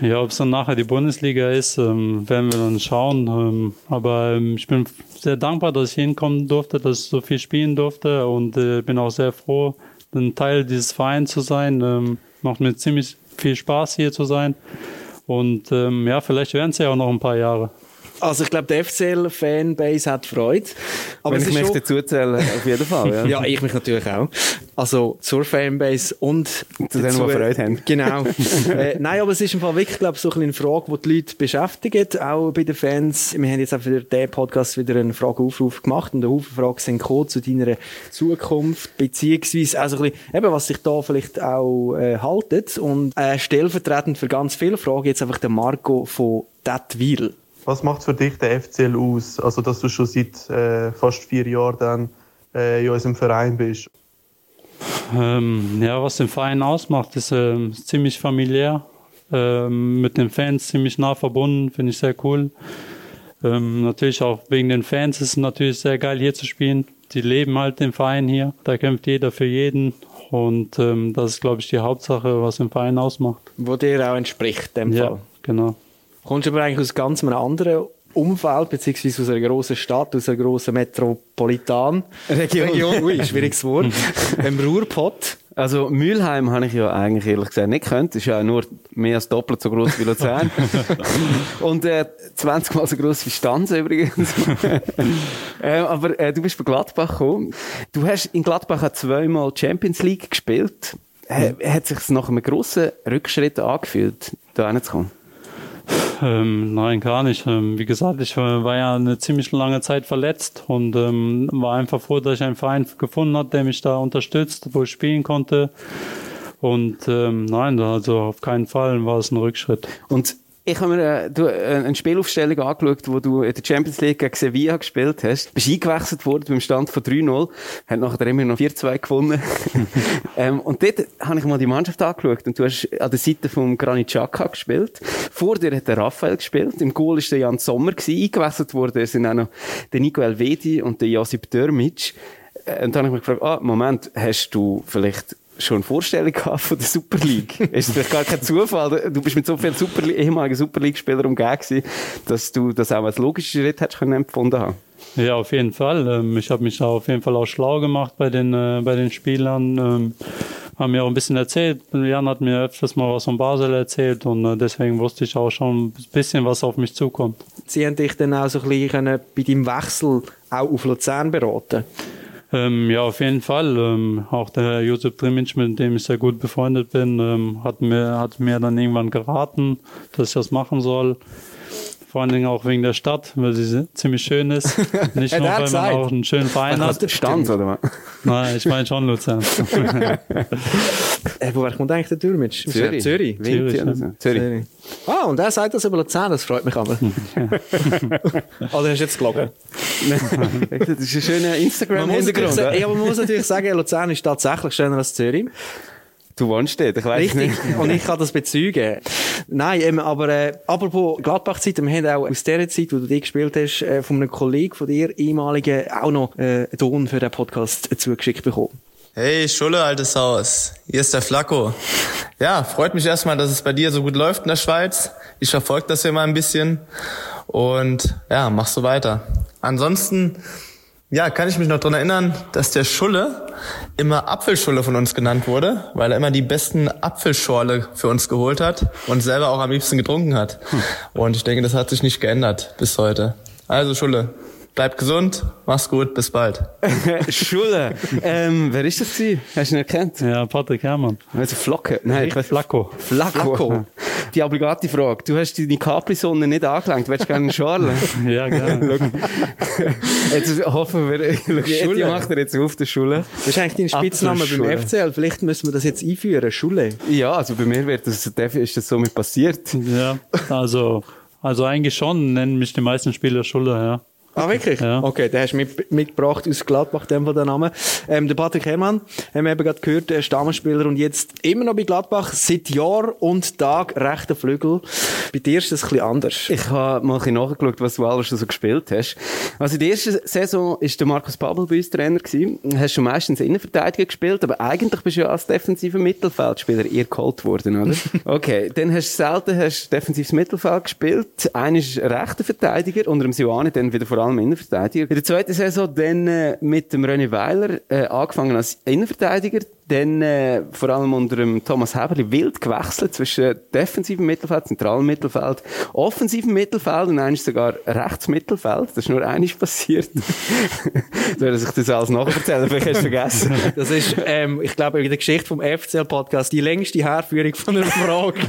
Ja, ob es dann nachher die Bundesliga ist, ähm, werden wir dann schauen. Ähm, aber ähm, ich bin sehr dankbar, dass ich hinkommen durfte, dass ich so viel spielen durfte und äh, bin auch sehr froh, ein Teil dieses Vereins zu sein. Ähm, macht mir ziemlich viel Spaß hier zu sein. Und ähm, ja, vielleicht werden es ja auch noch ein paar Jahre. Also ich glaube, die FCL-Fanbase hat Freude. Aber Wenn ich mich dazu zähle, auf jeden Fall. Ja. (laughs) ja, ich mich natürlich auch. Also zur Fanbase und zu denen, die Freude haben. Genau. (laughs) äh, nein, aber es ist im Fall wirklich, glaube ich, so eine Frage, die die Leute beschäftigt, auch bei den Fans. Wir haben jetzt auch für den Podcast wieder einen Frageaufruf gemacht und eine Haufen Fragen sind gekommen zu deiner Zukunft, beziehungsweise also ein bisschen, eben, was sich da vielleicht auch äh, haltet. Und äh, stellvertretend für ganz viele Fragen jetzt einfach der Marco von Datwil. Was macht für dich der FCL aus? Also, dass du schon seit äh, fast vier Jahren dann äh, in unserem Verein bist. Ähm, ja, was den Verein ausmacht, ist äh, ziemlich familiär. Ähm, mit den Fans ziemlich nah verbunden, finde ich sehr cool. Ähm, natürlich auch wegen den Fans ist es natürlich sehr geil hier zu spielen. Die leben halt den Verein hier. Da kämpft jeder für jeden. Und ähm, das ist, glaube ich, die Hauptsache, was den Verein ausmacht. Wo dir auch entspricht, dem ja, Fall. genau. Kommst du aber eigentlich aus ganz einem anderen Umfeld, beziehungsweise aus einer grossen Stadt, aus einer grossen Metropolitan. Region. Region. Ui, schwieriges Wort. (laughs) Im Ruhrpott. Also Mülheim habe ich ja eigentlich ehrlich gesagt nicht gekannt. Ist ja nur mehr als doppelt so groß wie Luzern. (laughs) Und äh, 20 mal so groß wie Stanze übrigens. (laughs) äh, aber äh, du bist bei Gladbach gekommen. Du hast in Gladbach auch zweimal Champions League gespielt. Äh, hat sich nach einem grossen Rückschritt angefühlt, da hinzukommen? Ähm, nein, gar nicht. Ähm, wie gesagt, ich war ja eine ziemlich lange Zeit verletzt und ähm, war einfach froh, dass ich einen Verein gefunden habe, der mich da unterstützt, wo ich spielen konnte. Und ähm, nein, also auf keinen Fall war es ein Rückschritt. Und ich habe mir äh, du, äh, eine Spielaufstellung angeschaut, wo du in der Champions League gegen Sevilla gespielt hast. Bist eingewechselt worden beim Stand von 3-0. Hat nachher immer noch 4-2 gewonnen. (laughs) ähm, und dort habe ich mal die Mannschaft angeschaut. Und du hast an der Seite von Granit Xhaka gespielt. Vor dir hat der Raphael gespielt. Im Goal war der Jan Sommer. Gewesen. Eingewechselt worden sind auch noch der Nico Elvedi und der Josip Dörmic. Äh, und dann habe ich mich gefragt, ah, Moment, hast du vielleicht schon eine Vorstellung (laughs) gehabt von der Super League. ist vielleicht gar kein Zufall. Du bist mit so vielen Super ehemaligen Super League-Spielern umgeben, dass du das auch als logischer Schritt hättest können empfunden haben. Ja, auf jeden Fall. Ähm, ich habe mich auf jeden Fall auch schlau gemacht bei den, äh, bei den Spielern. Ähm, haben mir auch ein bisschen erzählt. Jan hat mir öfters mal was von Basel erzählt und äh, deswegen wusste ich auch schon ein bisschen, was auf mich zukommt. Sie haben dich dann auch so ein bisschen bei deinem Wechsel auch auf Luzern beraten? Ähm, ja, auf jeden Fall. Ähm, auch der Josef Trimic, mit dem ich sehr gut befreundet bin, ähm, hat, mir, hat mir dann irgendwann geraten, dass ich das machen soll. Vor allen Dingen auch wegen der Stadt, weil sie ziemlich schön ist. (laughs) Nicht nur, weil man auch einen schönen Verein hat. Der Stand, oder was? Nein, ich meine schon Luzern. (laughs) äh, woher kommt eigentlich der Türmitsch? Zürich. Zürich. Zürich. Zürich. Zürich. Ah, und er sagt das über Luzern, das freut mich aber. (laughs) Oder hast du jetzt gelogen? das ist ein schöner Instagram-Hintergrund. Ja, aber man muss natürlich sagen, Luzern ist tatsächlich schöner als Zürich. Du wohnst dort, ich weiß Richtig. nicht. Und ich kann das bezeugen. Nein, eben, aber, äh, apropos Gladbach-Zeit, wir haben auch aus der Zeit, wo du die gespielt hast, äh, von einem Kollegen von dir, ehemaligen, auch noch, äh, einen Ton für den Podcast zugeschickt bekommen. Hey, Schulle, altes Haus. Hier ist der Flacco. Ja, freut mich erstmal, dass es bei dir so gut läuft in der Schweiz. Ich verfolge das hier mal ein bisschen. Und ja, mach so weiter. Ansonsten, ja, kann ich mich noch dran erinnern, dass der Schulle immer Apfelschulle von uns genannt wurde, weil er immer die besten Apfelschorle für uns geholt hat und selber auch am liebsten getrunken hat. Und ich denke, das hat sich nicht geändert bis heute. Also Schulle, Bleib gesund, mach's gut, bis bald. (laughs) Schule, ähm, wer ist das gewesen? Hast du ihn erkannt? Ja, Patrick Herrmann. Also Flocke? Nein, ich weiß Flacco. Flacco. Flacco. Die obligate Frage. Du hast deine Capri-Sonne nicht angelenkt. Willst du gerne einen Schorle? (laughs) ja, gerne. jetzt hoffen wir, Schule. die macht er jetzt auf der Schule. Das ist eigentlich dein Spitzname beim FCL. Vielleicht müssen wir das jetzt einführen. Schule. Ja, also bei mir wird das, ist das somit passiert. Ja, also, also eigentlich schon nennen mich die meisten Spieler Schule, ja. Ah, wirklich? Ja. Okay, den hast du mit, mitgebracht aus Gladbach, dem von der Name. Ähm, der Patrick Herrmann, haben wir eben gerade gehört, der Stammspieler und jetzt immer noch bei Gladbach, seit Jahr und Tag rechter Flügel. Bei dir ist das ein bisschen anders. Ich habe mal ein bisschen nachgeschaut, was du alles schon so gespielt hast. Also in der ersten Saison ist der Markus Babel bei uns Trainer gewesen. Hast schon meistens Innenverteidiger gespielt, aber eigentlich bist du ja als defensiver Mittelfeldspieler eher geholt worden, oder? (laughs) okay, dann hast du selten hast defensives Mittelfeld gespielt. Einer ist rechter Verteidiger, unter dem Sioane, dann wieder vor allem Innenverteidiger. In der zweiten Saison dann äh, mit dem René Weiler äh, angefangen als Innenverteidiger, dann äh, vor allem unter dem Thomas Heberli wild gewechselt zwischen defensivem Mittelfeld, zentralem Mittelfeld, offensivem Mittelfeld und eigentlich sogar Rechtsmittelfeld. Das ist nur eines (laughs) passiert. Soll ich das alles nacherzählen? Vielleicht hast du vergessen. (laughs) Das ist, ähm, ich glaube, in der Geschichte vom FCL-Podcast die längste Herführung von einer Frage.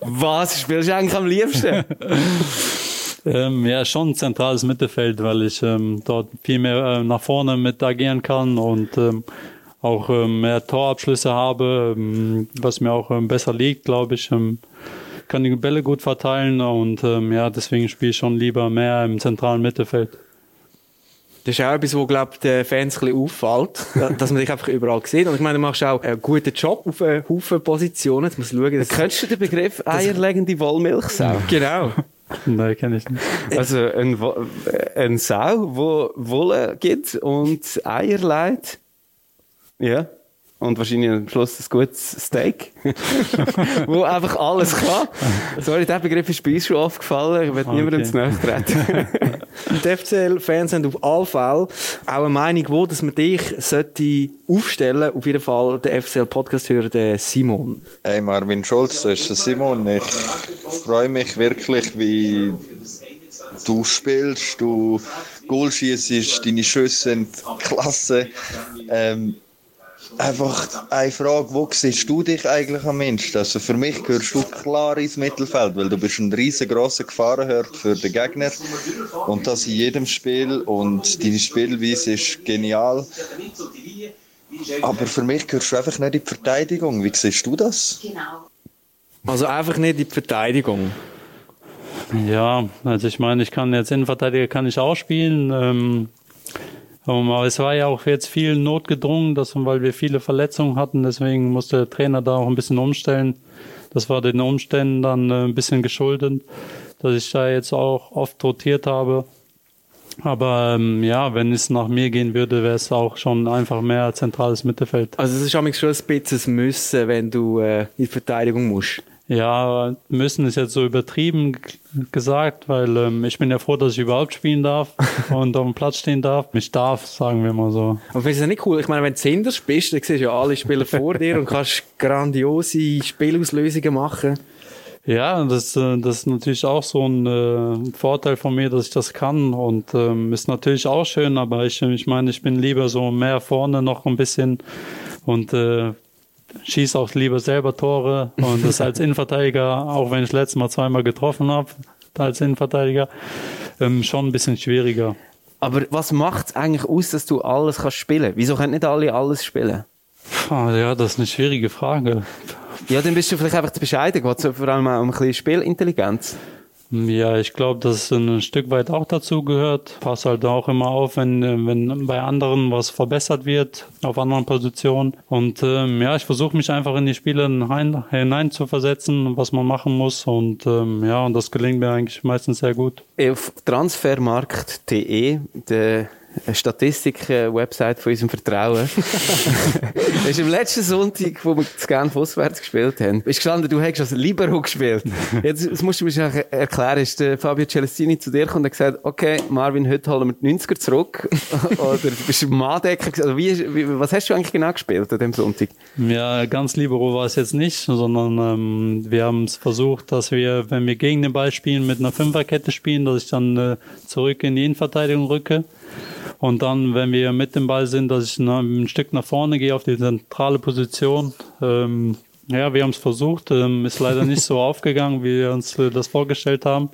Was spielst du eigentlich am liebsten? (laughs) Ähm, ja, schon ein zentrales Mittelfeld, weil ich ähm, dort viel mehr äh, nach vorne mit agieren kann und ähm, auch ähm, mehr Torabschlüsse habe, ähm, was mir auch ähm, besser liegt, glaube ich. Ähm, kann die Bälle gut verteilen und ähm, ja, deswegen spiele ich schon lieber mehr im zentralen Mittelfeld. Das ist auch etwas, wo, glaube den Fans ein bisschen auffällt, (laughs) dass man dich einfach überall sieht. Und ich meine, du machst auch einen guten Job auf einen Haufen Positionen. Jetzt muss schauen, dass Kennst du den Begriff (laughs) eierlegende Wollmilchsau? genau. (laughs) Nein, kenne ich nicht. Also ein, ein Sau, wo Wolle gibt und Eier leitet. Ja und wahrscheinlich am Schluss ein gutes Steak, (laughs) wo einfach alles kann. Sorry, der Begriff ist bei uns schon aufgefallen, ich will okay. niemandem zu nahe treten. (laughs) Die FCL-Fans haben auf alle Fälle auch eine Meinung, wo dass man dich sollte aufstellen Auf jeden Fall der FCL-Podcast-Hörer, Simon. Hey Marvin Schulz, das ist der Simon. Ich freue mich wirklich, wie du spielst, du Goal schießt, deine Schüsse sind klasse. Ähm, Einfach eine Frage, wo siehst du dich eigentlich am Mensch? Also für mich gehörst du klar ins Mittelfeld, weil du bist ein riesengroßer Gefahrenherd für den Gegner und das in jedem Spiel und deine Spielweise ist genial. Aber für mich gehörst du einfach nicht in die Verteidigung. Wie siehst du das? Also einfach nicht in die Verteidigung. Ja, also ich meine, ich kann jetzt Innenverteidiger kann ich auch spielen. Ähm, aber es war ja auch jetzt viel notgedrungen, dass, weil wir viele Verletzungen hatten, deswegen musste der Trainer da auch ein bisschen umstellen. Das war den Umständen dann äh, ein bisschen geschuldet, dass ich da jetzt auch oft rotiert habe. Aber ähm, ja, wenn es nach mir gehen würde, wäre es auch schon einfach mehr zentrales Mittelfeld. Also es ist schon ein bisschen Müssen, wenn du äh, in die Verteidigung musst. Ja, müssen ist jetzt so übertrieben gesagt, weil ähm, ich bin ja froh, dass ich überhaupt spielen darf (laughs) und auf dem Platz stehen darf. Ich darf, sagen wir mal so. Aber findest du das nicht cool? Ich meine, wenn du Zinders bist, dann siehst du ja alle Spieler vor dir und kannst grandiose Spielauslösungen machen. Ja, das, äh, das ist natürlich auch so ein äh, Vorteil von mir, dass ich das kann und ähm, ist natürlich auch schön, aber ich, ich meine, ich bin lieber so mehr vorne noch ein bisschen und äh, schieße auch lieber selber Tore und das als Innenverteidiger, auch wenn ich letztes Mal zweimal getroffen habe, als Innenverteidiger, ähm, schon ein bisschen schwieriger. Aber was macht es eigentlich aus, dass du alles kannst spielen? Wieso können nicht alle alles spielen? Ja, das ist eine schwierige Frage. Ja, dann bist du vielleicht einfach zu bescheiden. Geht vor allem auch um ein bisschen Spielintelligenz? Ja, ich glaube, dass es ein Stück weit auch dazu gehört. Pass halt auch immer auf, wenn, wenn bei anderen was verbessert wird, auf anderen Positionen. Und ähm, ja, ich versuche mich einfach in die Spiele hinein, hinein zu versetzen, was man machen muss. Und ähm, ja, und das gelingt mir eigentlich meistens sehr gut. Auf transfermarkt.de, der Statistik-Website von unserem Vertrauen. (laughs) das ist am letzten Sonntag, wo wir das Genf auswärts gespielt haben, ist gestanden, du hättest als Libero gespielt. Jetzt das musst du mir erklären, ist der Fabio Celestini zu dir gekommen und gesagt, okay, Marvin, heute holen wir die 90er zurück. (laughs) Oder bist du Madecker? Also wie, wie, was hast du eigentlich genau gespielt an dem Sonntag? Ja, ganz Libero war es jetzt nicht, sondern ähm, wir haben es versucht, dass wir, wenn wir gegen den Ball spielen, mit einer Fünferkette spielen, dass ich dann äh, zurück in die Innenverteidigung rücke. Und dann, wenn wir mit dem Ball sind, dass ich ein Stück nach vorne gehe auf die zentrale Position. Ähm, ja, wir haben es versucht, ähm, ist leider nicht so (laughs) aufgegangen, wie wir uns äh, das vorgestellt haben.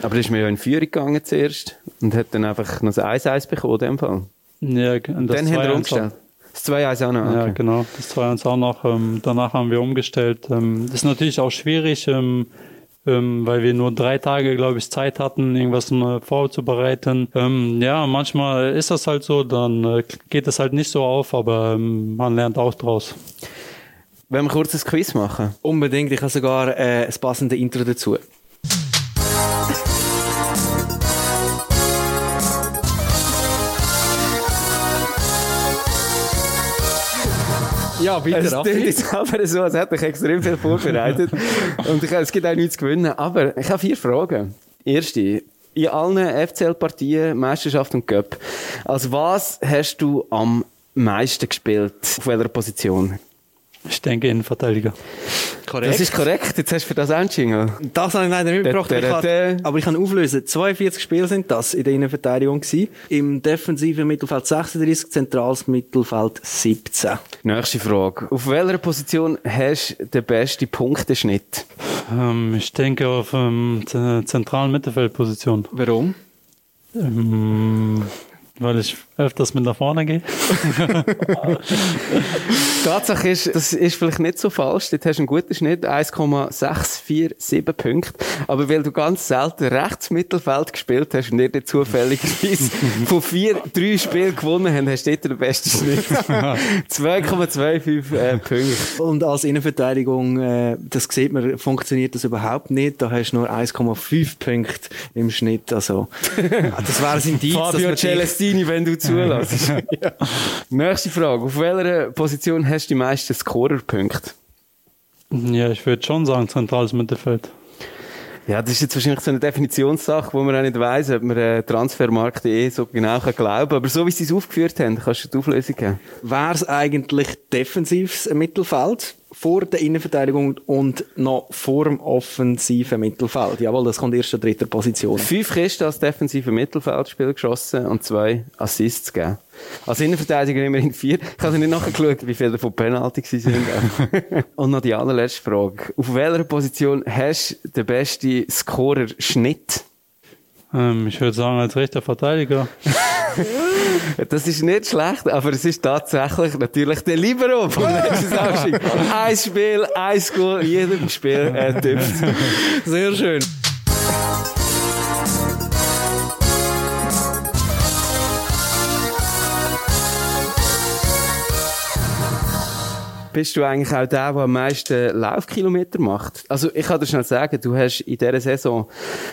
Aber das ist mir ja in Führung gegangen zuerst und hat dann einfach noch ein 1-1 bekommen in dem Fall. Ja, und dann haben wir umgestellt. Das 2-1 auch noch? Okay. Ja, genau, das 2-1 auch noch. Ähm, danach haben wir umgestellt. Ähm, das ist natürlich auch schwierig, ähm, ähm, weil wir nur drei Tage, glaube ich, Zeit hatten, irgendwas äh, vorzubereiten. Ähm, ja, manchmal ist das halt so, dann äh, geht es halt nicht so auf, aber ähm, man lernt auch draus. Wenn wir kurz ein Quiz machen? Unbedingt, ich habe sogar äh, ein passendes Intro dazu. Ja, bitte, Es klingt jetzt aber so, als hätte ich extrem viel vorbereitet. (laughs) und ich, es gibt auch nichts zu gewinnen. Aber ich habe vier Fragen. Erste. In allen FCL-Partien, Meisterschaft und Cup. Als was hast du am meisten gespielt? Auf welcher Position? Ich denke Innenverteidiger. Korrekt. Das ist korrekt. Jetzt hast du für das Jingle. Das habe ich leider nicht mitgebracht. Ich kann, aber ich kann auflösen. 42 Spiele sind das in der Innenverteidigung gewesen. Im defensiven Mittelfeld 36, zentrales Mittelfeld 17. Nächste Frage. Auf welcher Position hast du den besten Punkteschnitt? Ähm, ich denke auf ähm, zentralen Mittelfeldposition. Warum? Ähm, weil ich öfters mit nach vorne gehe. (laughs) Tatsache ist, das ist vielleicht nicht so falsch. Dort hast du einen guten Schnitt, 1,647 Punkte. Aber weil du ganz selten rechts Mittelfeld gespielt hast und nicht zufälligerweise (laughs) von vier, drei Spielen gewonnen hast, hast du dort den besten Schnitt. (laughs) 2,25 äh, Punkte. Und als Innenverteidigung, äh, das sieht man, funktioniert das überhaupt nicht. Da hast du nur 1,5 Punkte im Schnitt. Also, das wäre ein Indiz, Fabio Celestini, wenn du zulässt. (laughs) ja. Nächste Frage. Auf welcher Position hast du die meisten Scorerpunkte? Ja, ich würde schon sagen, zentrales Mittelfeld. Ja, das ist jetzt wahrscheinlich so eine Definitionssache, wo man auch nicht weiss, ob man äh, Transfermarkt.de so genau kann glauben Aber so wie sie es aufgeführt haben, kannst du die Auflösung geben. Wäre es eigentlich defensives Mittelfeld? Vor der Innenverteidigung und noch vor dem offensiven Mittelfeld. Jawohl, das kommt erst an dritter Position. Fünf Kisten als defensive Mittelfeldspiel geschossen und zwei Assists gegeben. Als Innenverteidiger immerhin vier. Ich habe nicht nachgeschaut, wie viele davon Penalty sind. (laughs) und noch die allerletzte Frage. Auf welcher Position hast du den besten Scorer-Schnitt? Ähm, ich würde sagen, als rechter Verteidiger. (laughs) das ist nicht schlecht, aber es ist tatsächlich natürlich der Libero vom letzten Samstag. ein Spiel, ein Goal, jedem Spiel äh, tippt. Sehr schön. Bist du eigentlich auch der, der am meisten Laufkilometer macht? Also, ich kann dir schnell sagen, du hast in dieser Saison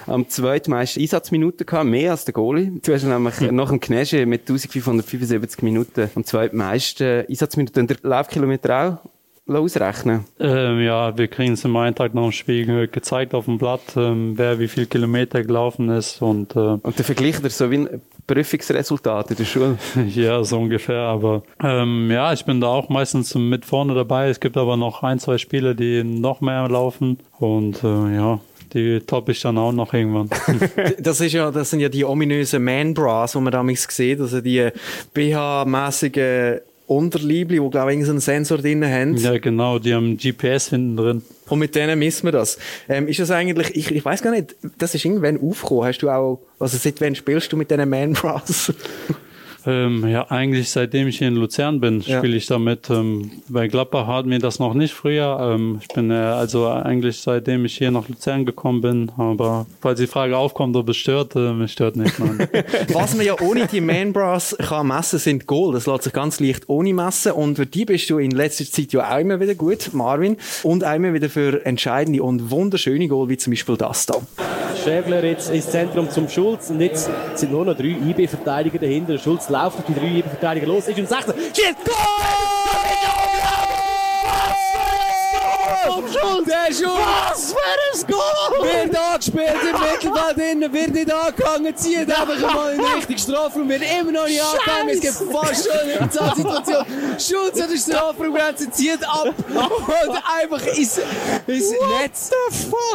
am zweitmeisten Einsatzminuten gehabt, mehr als der Goalie. Du hast nämlich hm. nach dem Knesche mit 1575 Minuten am zweitmeisten Einsatzminuten und der Laufkilometer auch ausrechnen? Ähm, ja, wir kriegen es im einen Tag nach dem Spiel gezeigt auf dem Blatt, ähm, wer wie viel Kilometer gelaufen ist. Und, äh, und der Vergleich ist so wie ein Prüfungsresultat in der Schule? (laughs) ja, so ungefähr. Aber ähm, ja, ich bin da auch meistens mit vorne dabei. Es gibt aber noch ein, zwei Spiele, die noch mehr laufen. Und äh, ja, die toppe ich dann auch noch irgendwann. (laughs) das ist ja, das sind ja die ominösen Man-Bras, die man damals sieht, also die BH-mäßigen Unterliebli, die, glaube ich, einen Sensor drin haben. Ja, genau, die haben GPS hinten drin. Und mit denen misst man das. Ähm, ist das eigentlich, ich, ich weiß gar nicht, das ist irgendwann aufgekommen. Hast du auch, also seit wann spielst du mit diesen Man Bras? (laughs) Ähm, ja, eigentlich seitdem ich hier in Luzern bin, ja. spiele ich damit. Ähm, bei Gladbach hat mir das noch nicht früher. Ähm, ich bin äh, also eigentlich seitdem ich hier nach Luzern gekommen bin. Aber falls die Frage aufkommt, ob es stört, äh, mich stört nicht. (laughs) Was man ja ohne die Man Bras kann messen, sind Goal. Das lässt sich ganz leicht ohne messen. Und für die bist du in letzter Zeit ja auch immer wieder gut, Marvin. Und auch immer wieder für entscheidende und wunderschöne Goal, wie zum Beispiel das da. Schäfler jetzt ins Zentrum zum Schulz und jetzt sind nur noch drei IB-Verteidiger dahinter. Schulz auf die drei IB-Verteidiger los, ist im 16. Schießt! Goal! Vom Schulz! Der Schulz! Was für ein Goal! Wird angespielt im (laughs) Mittelfeld innen, wird nicht angegangen, zieht einfach mal in Richtung Strafraum, wird immer noch nicht angegangen. Es gibt fast schon eine Situation. Schulz an der Strafraumgrenze, zieht ab und einfach ins, ins Netz.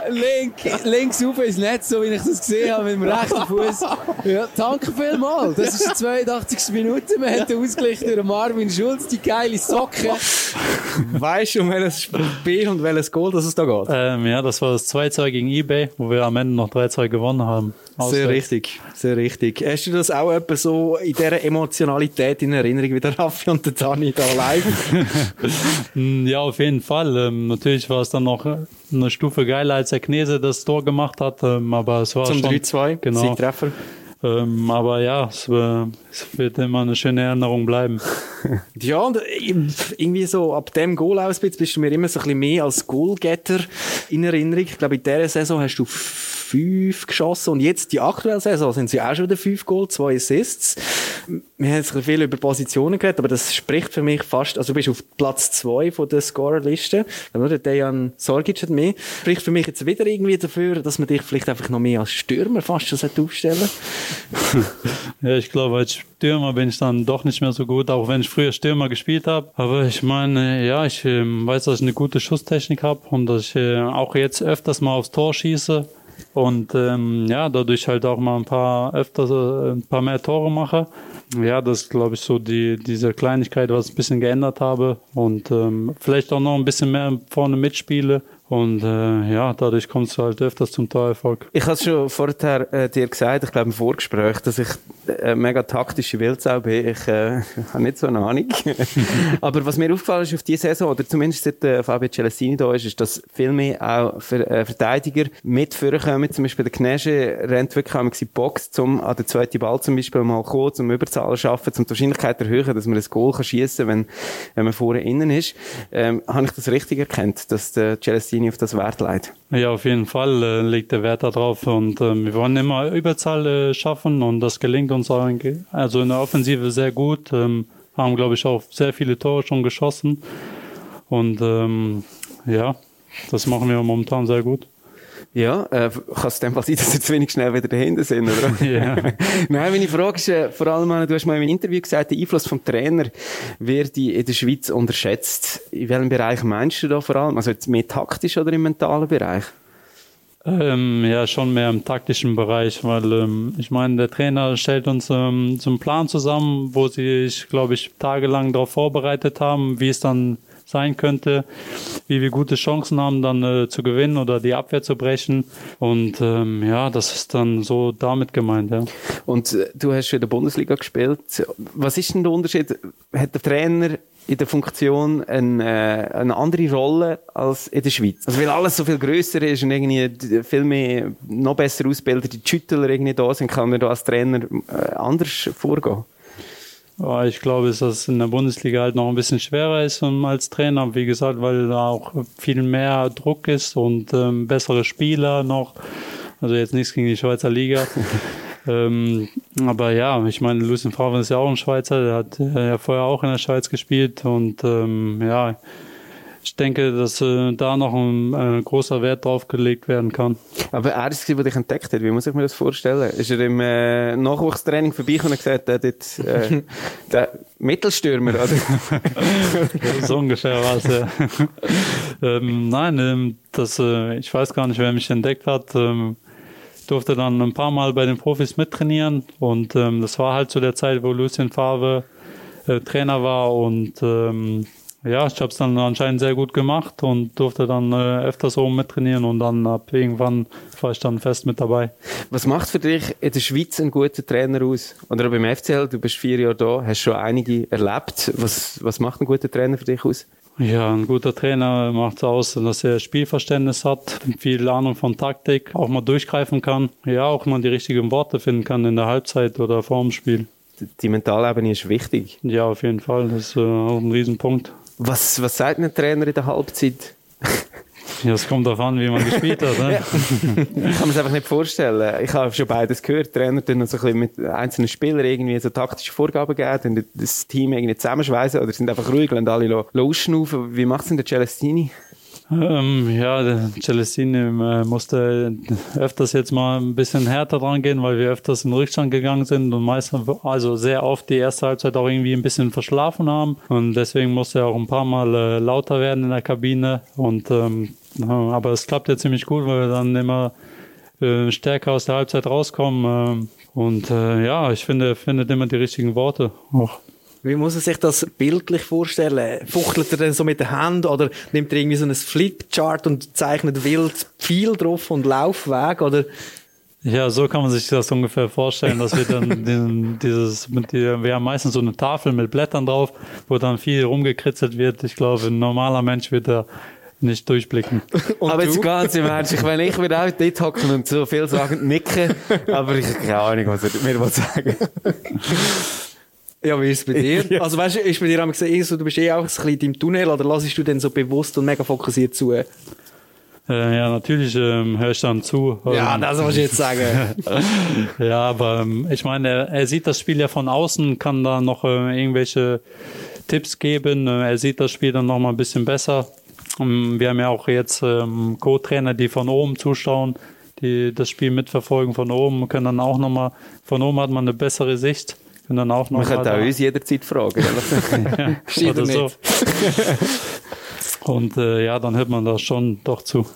Link, links rauf ins Netz, so wie ich das gesehen habe, mit dem rechten Fuß. Ja, danke vielmals. Das ist die 82. Minute. Wir den Ausgleich durch Marvin Schulz, die geile Socke. Weißt du, um welches Spiel und welches Goal dass es da geht? Ähm, ja, das war das 2-2 gegen eBay, wo wir am Ende noch 3-2 gewonnen haben. Sehr richtig, sehr richtig. Hast du das auch etwa so in dieser Emotionalität in Erinnerung wie der Raffi und der Dani da live? (laughs) ja, auf jeden Fall. Ähm, natürlich war es dann noch eine Stufe geiler, als der Knese das Tor gemacht hat, ähm, aber es war Zum schon... 3-2, genau. Siegtreffer. Ähm, aber ja, es, äh, es, wird immer eine schöne Erinnerung bleiben. (laughs) ja, und irgendwie so ab dem Goal aus bist du mir immer so ein bisschen mehr als Goalgetter in Erinnerung. Ich glaube, in dieser Saison hast du fünf geschossen und jetzt die aktuelle Saison sind sie auch schon wieder fünf Goal, zwei Assists. Wir haben jetzt viel über Positionen geredet, aber das spricht für mich fast, also du bist auf Platz zwei von der Scorerliste, nur der Dejan Sorgic hat mehr. Spricht für mich jetzt wieder irgendwie dafür, dass man dich vielleicht einfach noch mehr als Stürmer fast schon aufstellen (laughs) Ja, ich glaube, als Stürmer bin ich dann doch nicht mehr so gut, auch wenn ich früher Stürmer gespielt habe. Aber ich meine, ja, ich äh, weiß, dass ich eine gute Schusstechnik habe und dass ich äh, auch jetzt öfters mal aufs Tor schieße und ähm, ja, dadurch halt auch mal ein paar öfters äh, ein paar mehr Tore mache. Ja, das ist, glaube ich, so die, diese Kleinigkeit, was ich ein bisschen geändert habe und ähm, vielleicht auch noch ein bisschen mehr vorne mitspiele und äh, ja, dadurch kommst du halt öfters zum Torerfolg. Ich habe es schon vorher äh, dir gesagt, ich glaube im Vorgespräch, dass ich äh, mega taktische Wildsau bin. Ich äh, (laughs) habe nicht so eine Ahnung. (laughs) Aber was mir aufgefallen ist auf diese Saison, oder zumindest seit äh, Fabio Celestini da ist, ist, dass viel mehr auch für, äh, Verteidiger mit vorkommen. Zum Beispiel der Knesche rennt wirklich einmal in die Box, um an den zweiten Ball zum Beispiel mal kommen, zum Überzahl schaffen, zum die Wahrscheinlichkeit erhöhen, dass man ein Goal kann schiessen kann, wenn, wenn man vorne innen ist. Ähm, habe ich das richtig erkannt, dass der Celestini auf das Wert legt? Ja, auf jeden Fall äh, legt der Wert darauf und äh, wir wollen immer Überzahl äh, schaffen und das gelingt uns auch in, also in der Offensive sehr gut. Ähm, haben, glaube ich, auch sehr viele Tore schon geschossen und ähm, ja, das machen wir momentan sehr gut. Ja, äh, kann es dem sein, dass sie zu wenig schnell wieder dahinter sind, oder? (laughs) Ja. (laughs) Nein, meine Frage ist äh, vor allem, du hast mal in einem Interview gesagt, der Einfluss vom Trainer wird in der Schweiz unterschätzt. In welchem Bereich meinst du da vor allem? Also jetzt mehr taktisch oder im mentalen Bereich? Ähm, ja, schon mehr im taktischen Bereich, weil ähm, ich meine, der Trainer stellt uns ähm, zum Plan zusammen, wo sie sich, glaube ich, tagelang darauf vorbereitet haben, wie es dann sein könnte, wie wir gute Chancen haben, dann äh, zu gewinnen oder die Abwehr zu brechen. Und ähm, ja, das ist dann so damit gemeint. Ja. Und äh, du hast in der Bundesliga gespielt. Was ist denn der Unterschied? Hat der Trainer in der Funktion eine, äh, eine andere Rolle als in der Schweiz? Also weil alles so viel grösser ist und irgendwie viel mehr noch besser ausgebildete Schüttler irgendwie da sind, kann man da als Trainer äh, anders vorgehen? Ich glaube, dass das in der Bundesliga halt noch ein bisschen schwerer ist um, als Trainer. Wie gesagt, weil da auch viel mehr Druck ist und ähm, bessere Spieler noch. Also jetzt nichts gegen die Schweizer Liga. (laughs) ähm, aber ja, ich meine, Lucien Favre ist ja auch ein Schweizer. Der hat äh, ja vorher auch in der Schweiz gespielt und ähm, ja, ich denke, dass äh, da noch ein äh, großer Wert drauf gelegt werden kann. Aber er ist es, der dich entdeckt hat. Wie muss ich mir das vorstellen? Ist er im äh, Nachwuchstraining vorbei und hat gesagt, der, dort, äh, (laughs) der Mittelstürmer, oder? (laughs) so ungefähr war es, ja. ähm, nein, ähm, das, äh, ich weiß gar nicht, wer mich entdeckt hat. Ähm, durfte dann ein paar Mal bei den Profis mittrainieren und ähm, das war halt zu der Zeit, wo Lucien Favre äh, Trainer war und ähm, ja, ich habe es dann anscheinend sehr gut gemacht und durfte dann äh, öfters oben mittrainieren und dann ab irgendwann war ich dann fest mit dabei. Was macht für dich in der Schweiz einen guten Trainer aus? Oder beim FCL, du bist vier Jahre da, hast schon einige erlebt. Was, was macht ein guter Trainer für dich aus? Ja, ein guter Trainer macht aus, dass er Spielverständnis hat, viel Ahnung von Taktik, auch mal durchgreifen kann, ja, auch mal die richtigen Worte finden kann in der Halbzeit oder vor dem Spiel. Die Mentalebene ist wichtig. Ja, auf jeden Fall. Das ist äh, auch ein Riesenpunkt. Was, was sagt ein Trainer in der Halbzeit? (laughs) Ja, es kommt darauf an, wie man gespielt hat. Ne? (laughs) ich kann mir es einfach nicht vorstellen. Ich habe schon beides gehört. Trainer tun so ein bisschen mit einzelnen Spielern irgendwie so taktische Vorgaben geben, und das Team irgendwie zusammenschweißen oder sind einfach ruhig und alle ausschnaufen. Wie macht es denn der Celestini? Ähm, ja, Celestini äh, musste öfters jetzt mal ein bisschen härter dran gehen, weil wir öfters in Rückstand gegangen sind und meistens, also sehr oft die erste Halbzeit auch irgendwie ein bisschen verschlafen haben. Und deswegen musste er auch ein paar Mal äh, lauter werden in der Kabine. Und ähm, aber es klappt ja ziemlich gut, weil wir dann immer äh, stärker aus der Halbzeit rauskommen. Äh, und ja, ich finde, er findet immer die richtigen Worte. Auch. Wie muss er sich das bildlich vorstellen? Fuchtelt er dann so mit der Hand oder nimmt er irgendwie so ein Flipchart und zeichnet wild viel drauf und Laufweg oder? Ja, so kann man sich das ungefähr vorstellen, dass wir dann (laughs) den, dieses, mit die, wir haben meistens so eine Tafel mit Blättern drauf, wo dann viel rumgekritzelt wird. Ich glaube, ein normaler Mensch wird da nicht durchblicken. (laughs) Und aber du? jetzt ganz im Ernst, ich meine, ich würde auch dort hocken und so viel sagen, nicken, aber ich habe keine Ahnung, was er mir sagen (laughs) Ja, wie ist es bei (laughs) dir? Also weißt du, ist bei dir gesagt, eh so, du bist eh auch ein bisschen im Tunnel oder lassest du denn so bewusst und mega fokussiert zu? Äh, ja, natürlich ähm, höre ich dann zu. Ja, das muss ich jetzt sagen. (laughs) ja, aber ähm, ich meine, er, er, sieht das Spiel ja von außen, kann da noch äh, irgendwelche Tipps geben. Äh, er sieht das Spiel dann noch mal ein bisschen besser. Ähm, wir haben ja auch jetzt ähm, Co-Trainer, die von oben zuschauen, die das Spiel mitverfolgen von oben, können dann auch noch mal, von oben hat man eine bessere Sicht und dann auch noch Man könnte auch uns jederzeit fragen. (laughs) ja, oder so. (laughs) Und äh, ja, dann hört man das schon doch zu.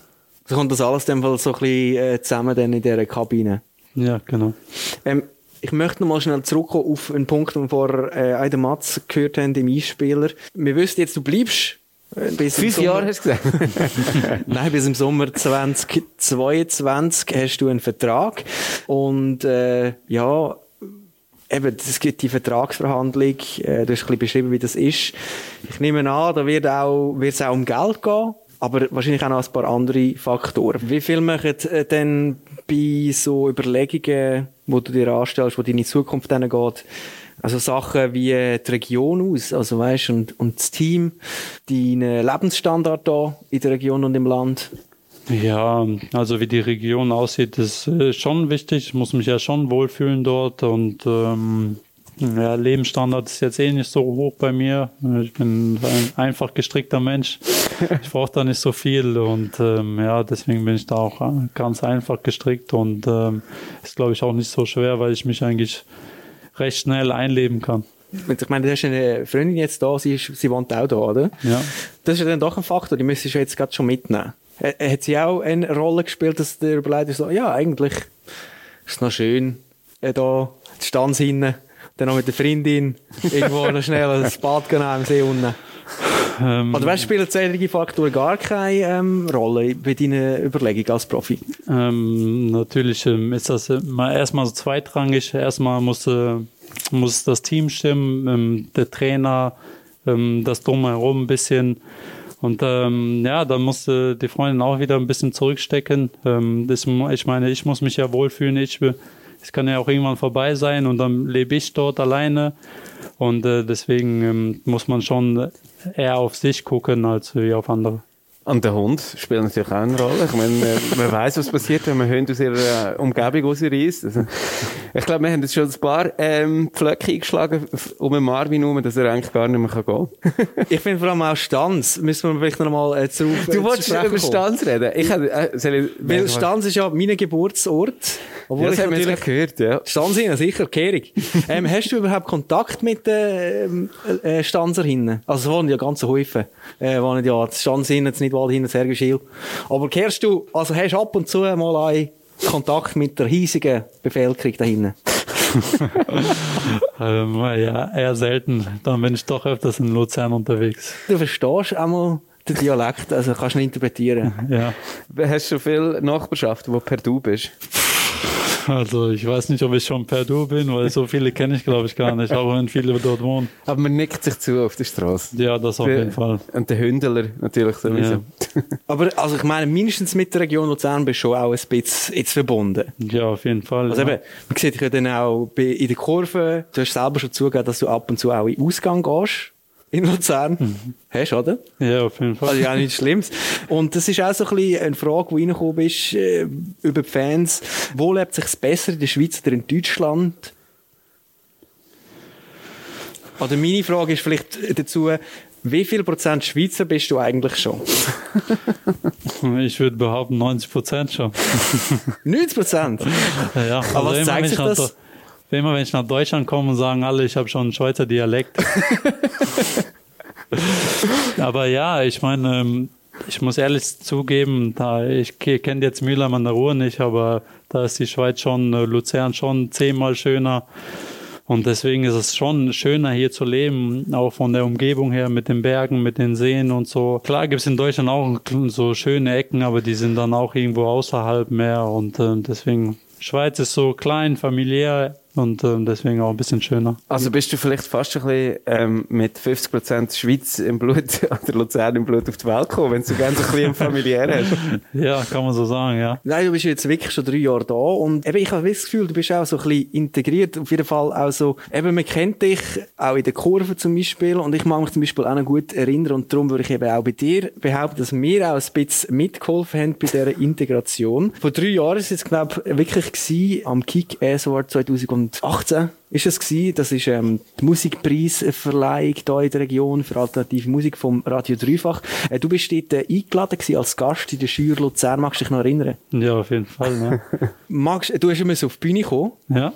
So kommt das alles dann so ein bisschen äh, zusammen dann in dieser Kabine. Ja, genau. Ähm, ich möchte noch mal schnell zurückkommen auf einen Punkt, den wir vor äh, Aida Matz gehört haben, dem Einspieler. Wir wissen jetzt, du bleibst äh, bis Fünf Jahre hast du gesagt? (laughs) Nein, bis im Sommer 2022 hast du einen Vertrag. Und äh, ja, eben, es gibt die Vertragsverhandlung, äh, du hast ein bisschen beschrieben, wie das ist. Ich nehme an, da wird auch, wird es auch um Geld gehen, aber wahrscheinlich auch noch ein paar andere Faktoren. Wie viel machen äh, denn bei so Überlegungen, wo du dir anstellst, wo deine Zukunft dann geht, also Sachen wie äh, die Region aus, also weißt und, und das Team, deinen Lebensstandard da in der Region und im Land? Ja, also wie die Region aussieht, ist äh, schon wichtig. Ich muss mich ja schon wohlfühlen dort und ähm, ja, Lebensstandard ist jetzt eh nicht so hoch bei mir. Ich bin ein einfach gestrickter Mensch. Ich brauche da nicht so viel und ähm, ja, deswegen bin ich da auch äh, ganz einfach gestrickt und ähm, ist glaube ich auch nicht so schwer, weil ich mich eigentlich recht schnell einleben kann. Ich meine, du hast eine Freundin jetzt da, sie, ist, sie wohnt auch da, oder? Ja. Das ist ja dann doch ein Faktor, die müsstest du jetzt gerade schon mitnehmen. Äh, hat sie auch eine Rolle gespielt, dass der überlegt so, ja, eigentlich ist es noch schön, äh, da die Stanz hinten, dann noch mit der Freundin irgendwo noch schnell ein Bad gehen im See unten. Ähm, Oder weißt, spielen solche Faktoren gar keine ähm, Rolle bei deinen Überlegungen als Profi? Ähm, natürlich ähm, ist das mal erstmal so zweitrangig. Erstmal muss, äh, muss das Team stimmen, ähm, der Trainer, ähm, das Drumherum ein bisschen. Und ähm, ja, da musste die Freundin auch wieder ein bisschen zurückstecken. Ähm, das, ich meine, ich muss mich ja wohlfühlen. Ich, es kann ja auch irgendwann vorbei sein und dann lebe ich dort alleine. Und äh, deswegen ähm, muss man schon eher auf sich gucken als wie auf andere. Und der Hund spielt natürlich auch eine Rolle. Ich meine, man weiß, was passiert, wenn man Hunde aus ihrer Umgebung rausreißt. Also, ich glaube, wir haben jetzt schon ein paar ähm, Pflöcke eingeschlagen um den Marvin herum, dass er eigentlich gar nicht mehr gehen kann. ich finde vor allem auch Stanz, müssen wir vielleicht noch mal äh, zurück Du äh, wolltest über Stanz reden? Ich, äh, ich, Weil Stanz ist ja mein Geburtsort. Obwohl ja, das ich haben natürlich gehört, ja. Stanzinen, sicher, Kehrig. ähm, hast du überhaupt Kontakt mit den äh, äh, Stanzerinnen? Also, es waren ja ganze Häufen, äh, waren ja Stanzerinnen, Nidwald hinten, Sergio Schiel. Aber kehrst du, also hast ab und zu mal einen Kontakt mit der hiesigen Bevölkerung da hinten? (laughs) ähm, ja, eher selten. Dann bin ich doch öfters in Luzern unterwegs. Du verstehst einmal den Dialekt, also kannst du ihn interpretieren. (laughs) Ja. Hast du viel Nachbarschaft, wo per Du bist? (laughs) (laughs) Also ich weiß nicht, ob ich schon per Du bin, weil so viele kenne ich glaube ich gar nicht, auch wenn viele dort wohnen. Aber man nickt sich zu auf der Straße. Ja, das auf jeden Fall. Und der Hündler natürlich sowieso. Ja. Aber also ich meine, mindestens mit der Region Luzern bist du schon auch ein bisschen jetzt verbunden. Ja, auf jeden Fall. Also ja. eben, man sieht dich dann auch in der Kurve, du hast selber schon zugegeben, dass du ab und zu auch in den Ausgang gehst. In Luzern. Mhm. Hast du, oder? Ja, auf jeden Fall. Also ja, nichts Schlimmes. Und das ist auch so ein bisschen eine Frage, die reingekommen ist, äh, über die Fans. Wo lebt sich besser, in der Schweiz oder in Deutschland? Oder meine Frage ist vielleicht dazu, wie viel Prozent Schweizer bist du eigentlich schon? (laughs) ich würde behaupten 90 Prozent schon. (laughs) 90 Prozent? Ja, also aber was zeigt sich das? Immer wenn ich nach Deutschland komme, sagen alle, ich habe schon einen Schweizer Dialekt. (laughs) aber ja, ich meine, ähm, ich muss ehrlich zugeben, da ich kenne jetzt Mühlheim an der Ruhr nicht, aber da ist die Schweiz schon, äh, Luzern schon zehnmal schöner. Und deswegen ist es schon schöner hier zu leben, auch von der Umgebung her mit den Bergen, mit den Seen und so. Klar gibt es in Deutschland auch so schöne Ecken, aber die sind dann auch irgendwo außerhalb mehr und äh, deswegen Schweiz ist so klein, familiär, und ähm, deswegen auch ein bisschen schöner. Also bist du vielleicht fast ein bisschen ähm, mit 50% Schweiz im Blut (laughs) oder Luzern im Blut auf die Welt gekommen, wenn du ganz ein bisschen familiär hast. (laughs) ja, kann man so sagen, ja. Nein, du bist jetzt wirklich schon drei Jahre da und eben, ich habe das Gefühl, du bist auch so ein bisschen integriert, auf jeden Fall auch so, eben, man kennt dich, auch in der Kurve zum Beispiel und ich mag mich zum Beispiel auch noch gut erinnern und darum würde ich eben auch bei dir behaupten, dass wir auch ein bisschen mitgeholfen haben bei dieser Integration. Vor drei Jahren ist es jetzt, glaube ich, wirklich gewesen, am Kick-Ass Award 2000 2018 ist es gewesen. Das ist ähm, die Musikpreisverleihung hier in der Region für alternative Musik vom Radio Dreifach. Äh, du bist dort äh, eingeladen gewesen als Gast in der Schür Luzern. Magst du dich noch erinnern? Ja, auf jeden Fall. Ja. (laughs) Magst, du hast immer so auf die Bühne gekommen. Ja.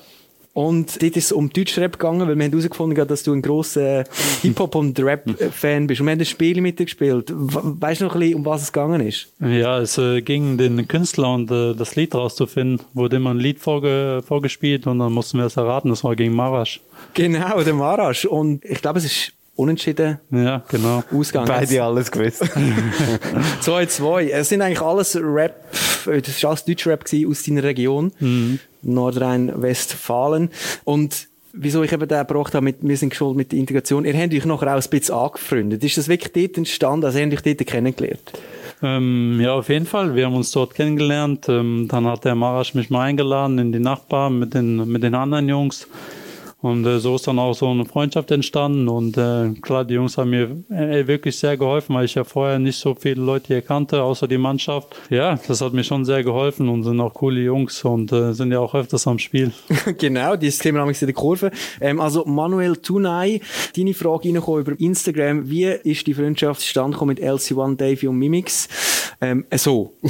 Und dort ist es um Deutschrap gegangen, weil wir haben herausgefunden, dass du ein grosser Hip-Hop- und Rap-Fan bist. Und wir haben ein Spiel mit dir gespielt. Weißt du noch ein bisschen, um was es gegangen ist? Ja, es äh, ging den Künstler und äh, das Lied rauszufinden. Wurde immer ein Lied vorge vorgespielt und dann mussten wir es erraten. Das war gegen Marasch. Genau, der Marasch. Und ich glaube, es ist unentschieden. Ja, genau. Ausgang. Beide alles gewusst. (laughs) 2-2. Es sind eigentlich alles Rap, das war alles Deutschrap aus deiner Region. Mhm. Nordrhein-Westfalen. Und wieso ich eben den gebracht habe, mit, wir sind geschult mit der Integration, ihr habt euch nachher auch ein bisschen angefreundet. Ist das wirklich dort entstanden, also ihr habt euch dort kennengelernt? Ähm, ja, auf jeden Fall. Wir haben uns dort kennengelernt. Ähm, dann hat der Marasch mich mal eingeladen in die Nachbarn mit den, mit den anderen Jungs. Und äh, so ist dann auch so eine Freundschaft entstanden. Und äh, klar, die Jungs haben mir äh, wirklich sehr geholfen, weil ich ja vorher nicht so viele Leute hier kannte, außer die Mannschaft. Ja, das hat mir schon sehr geholfen und sind auch coole Jungs und äh, sind ja auch öfters am Spiel. (laughs) genau, dieses Thema haben wir in der Kurve. Ähm, also Manuel Tunay, deine Frage reingekommen über Instagram. Wie ist die Freundschaft zustande mit LC1, Davy und Mimix? Ähm, äh, so. (laughs)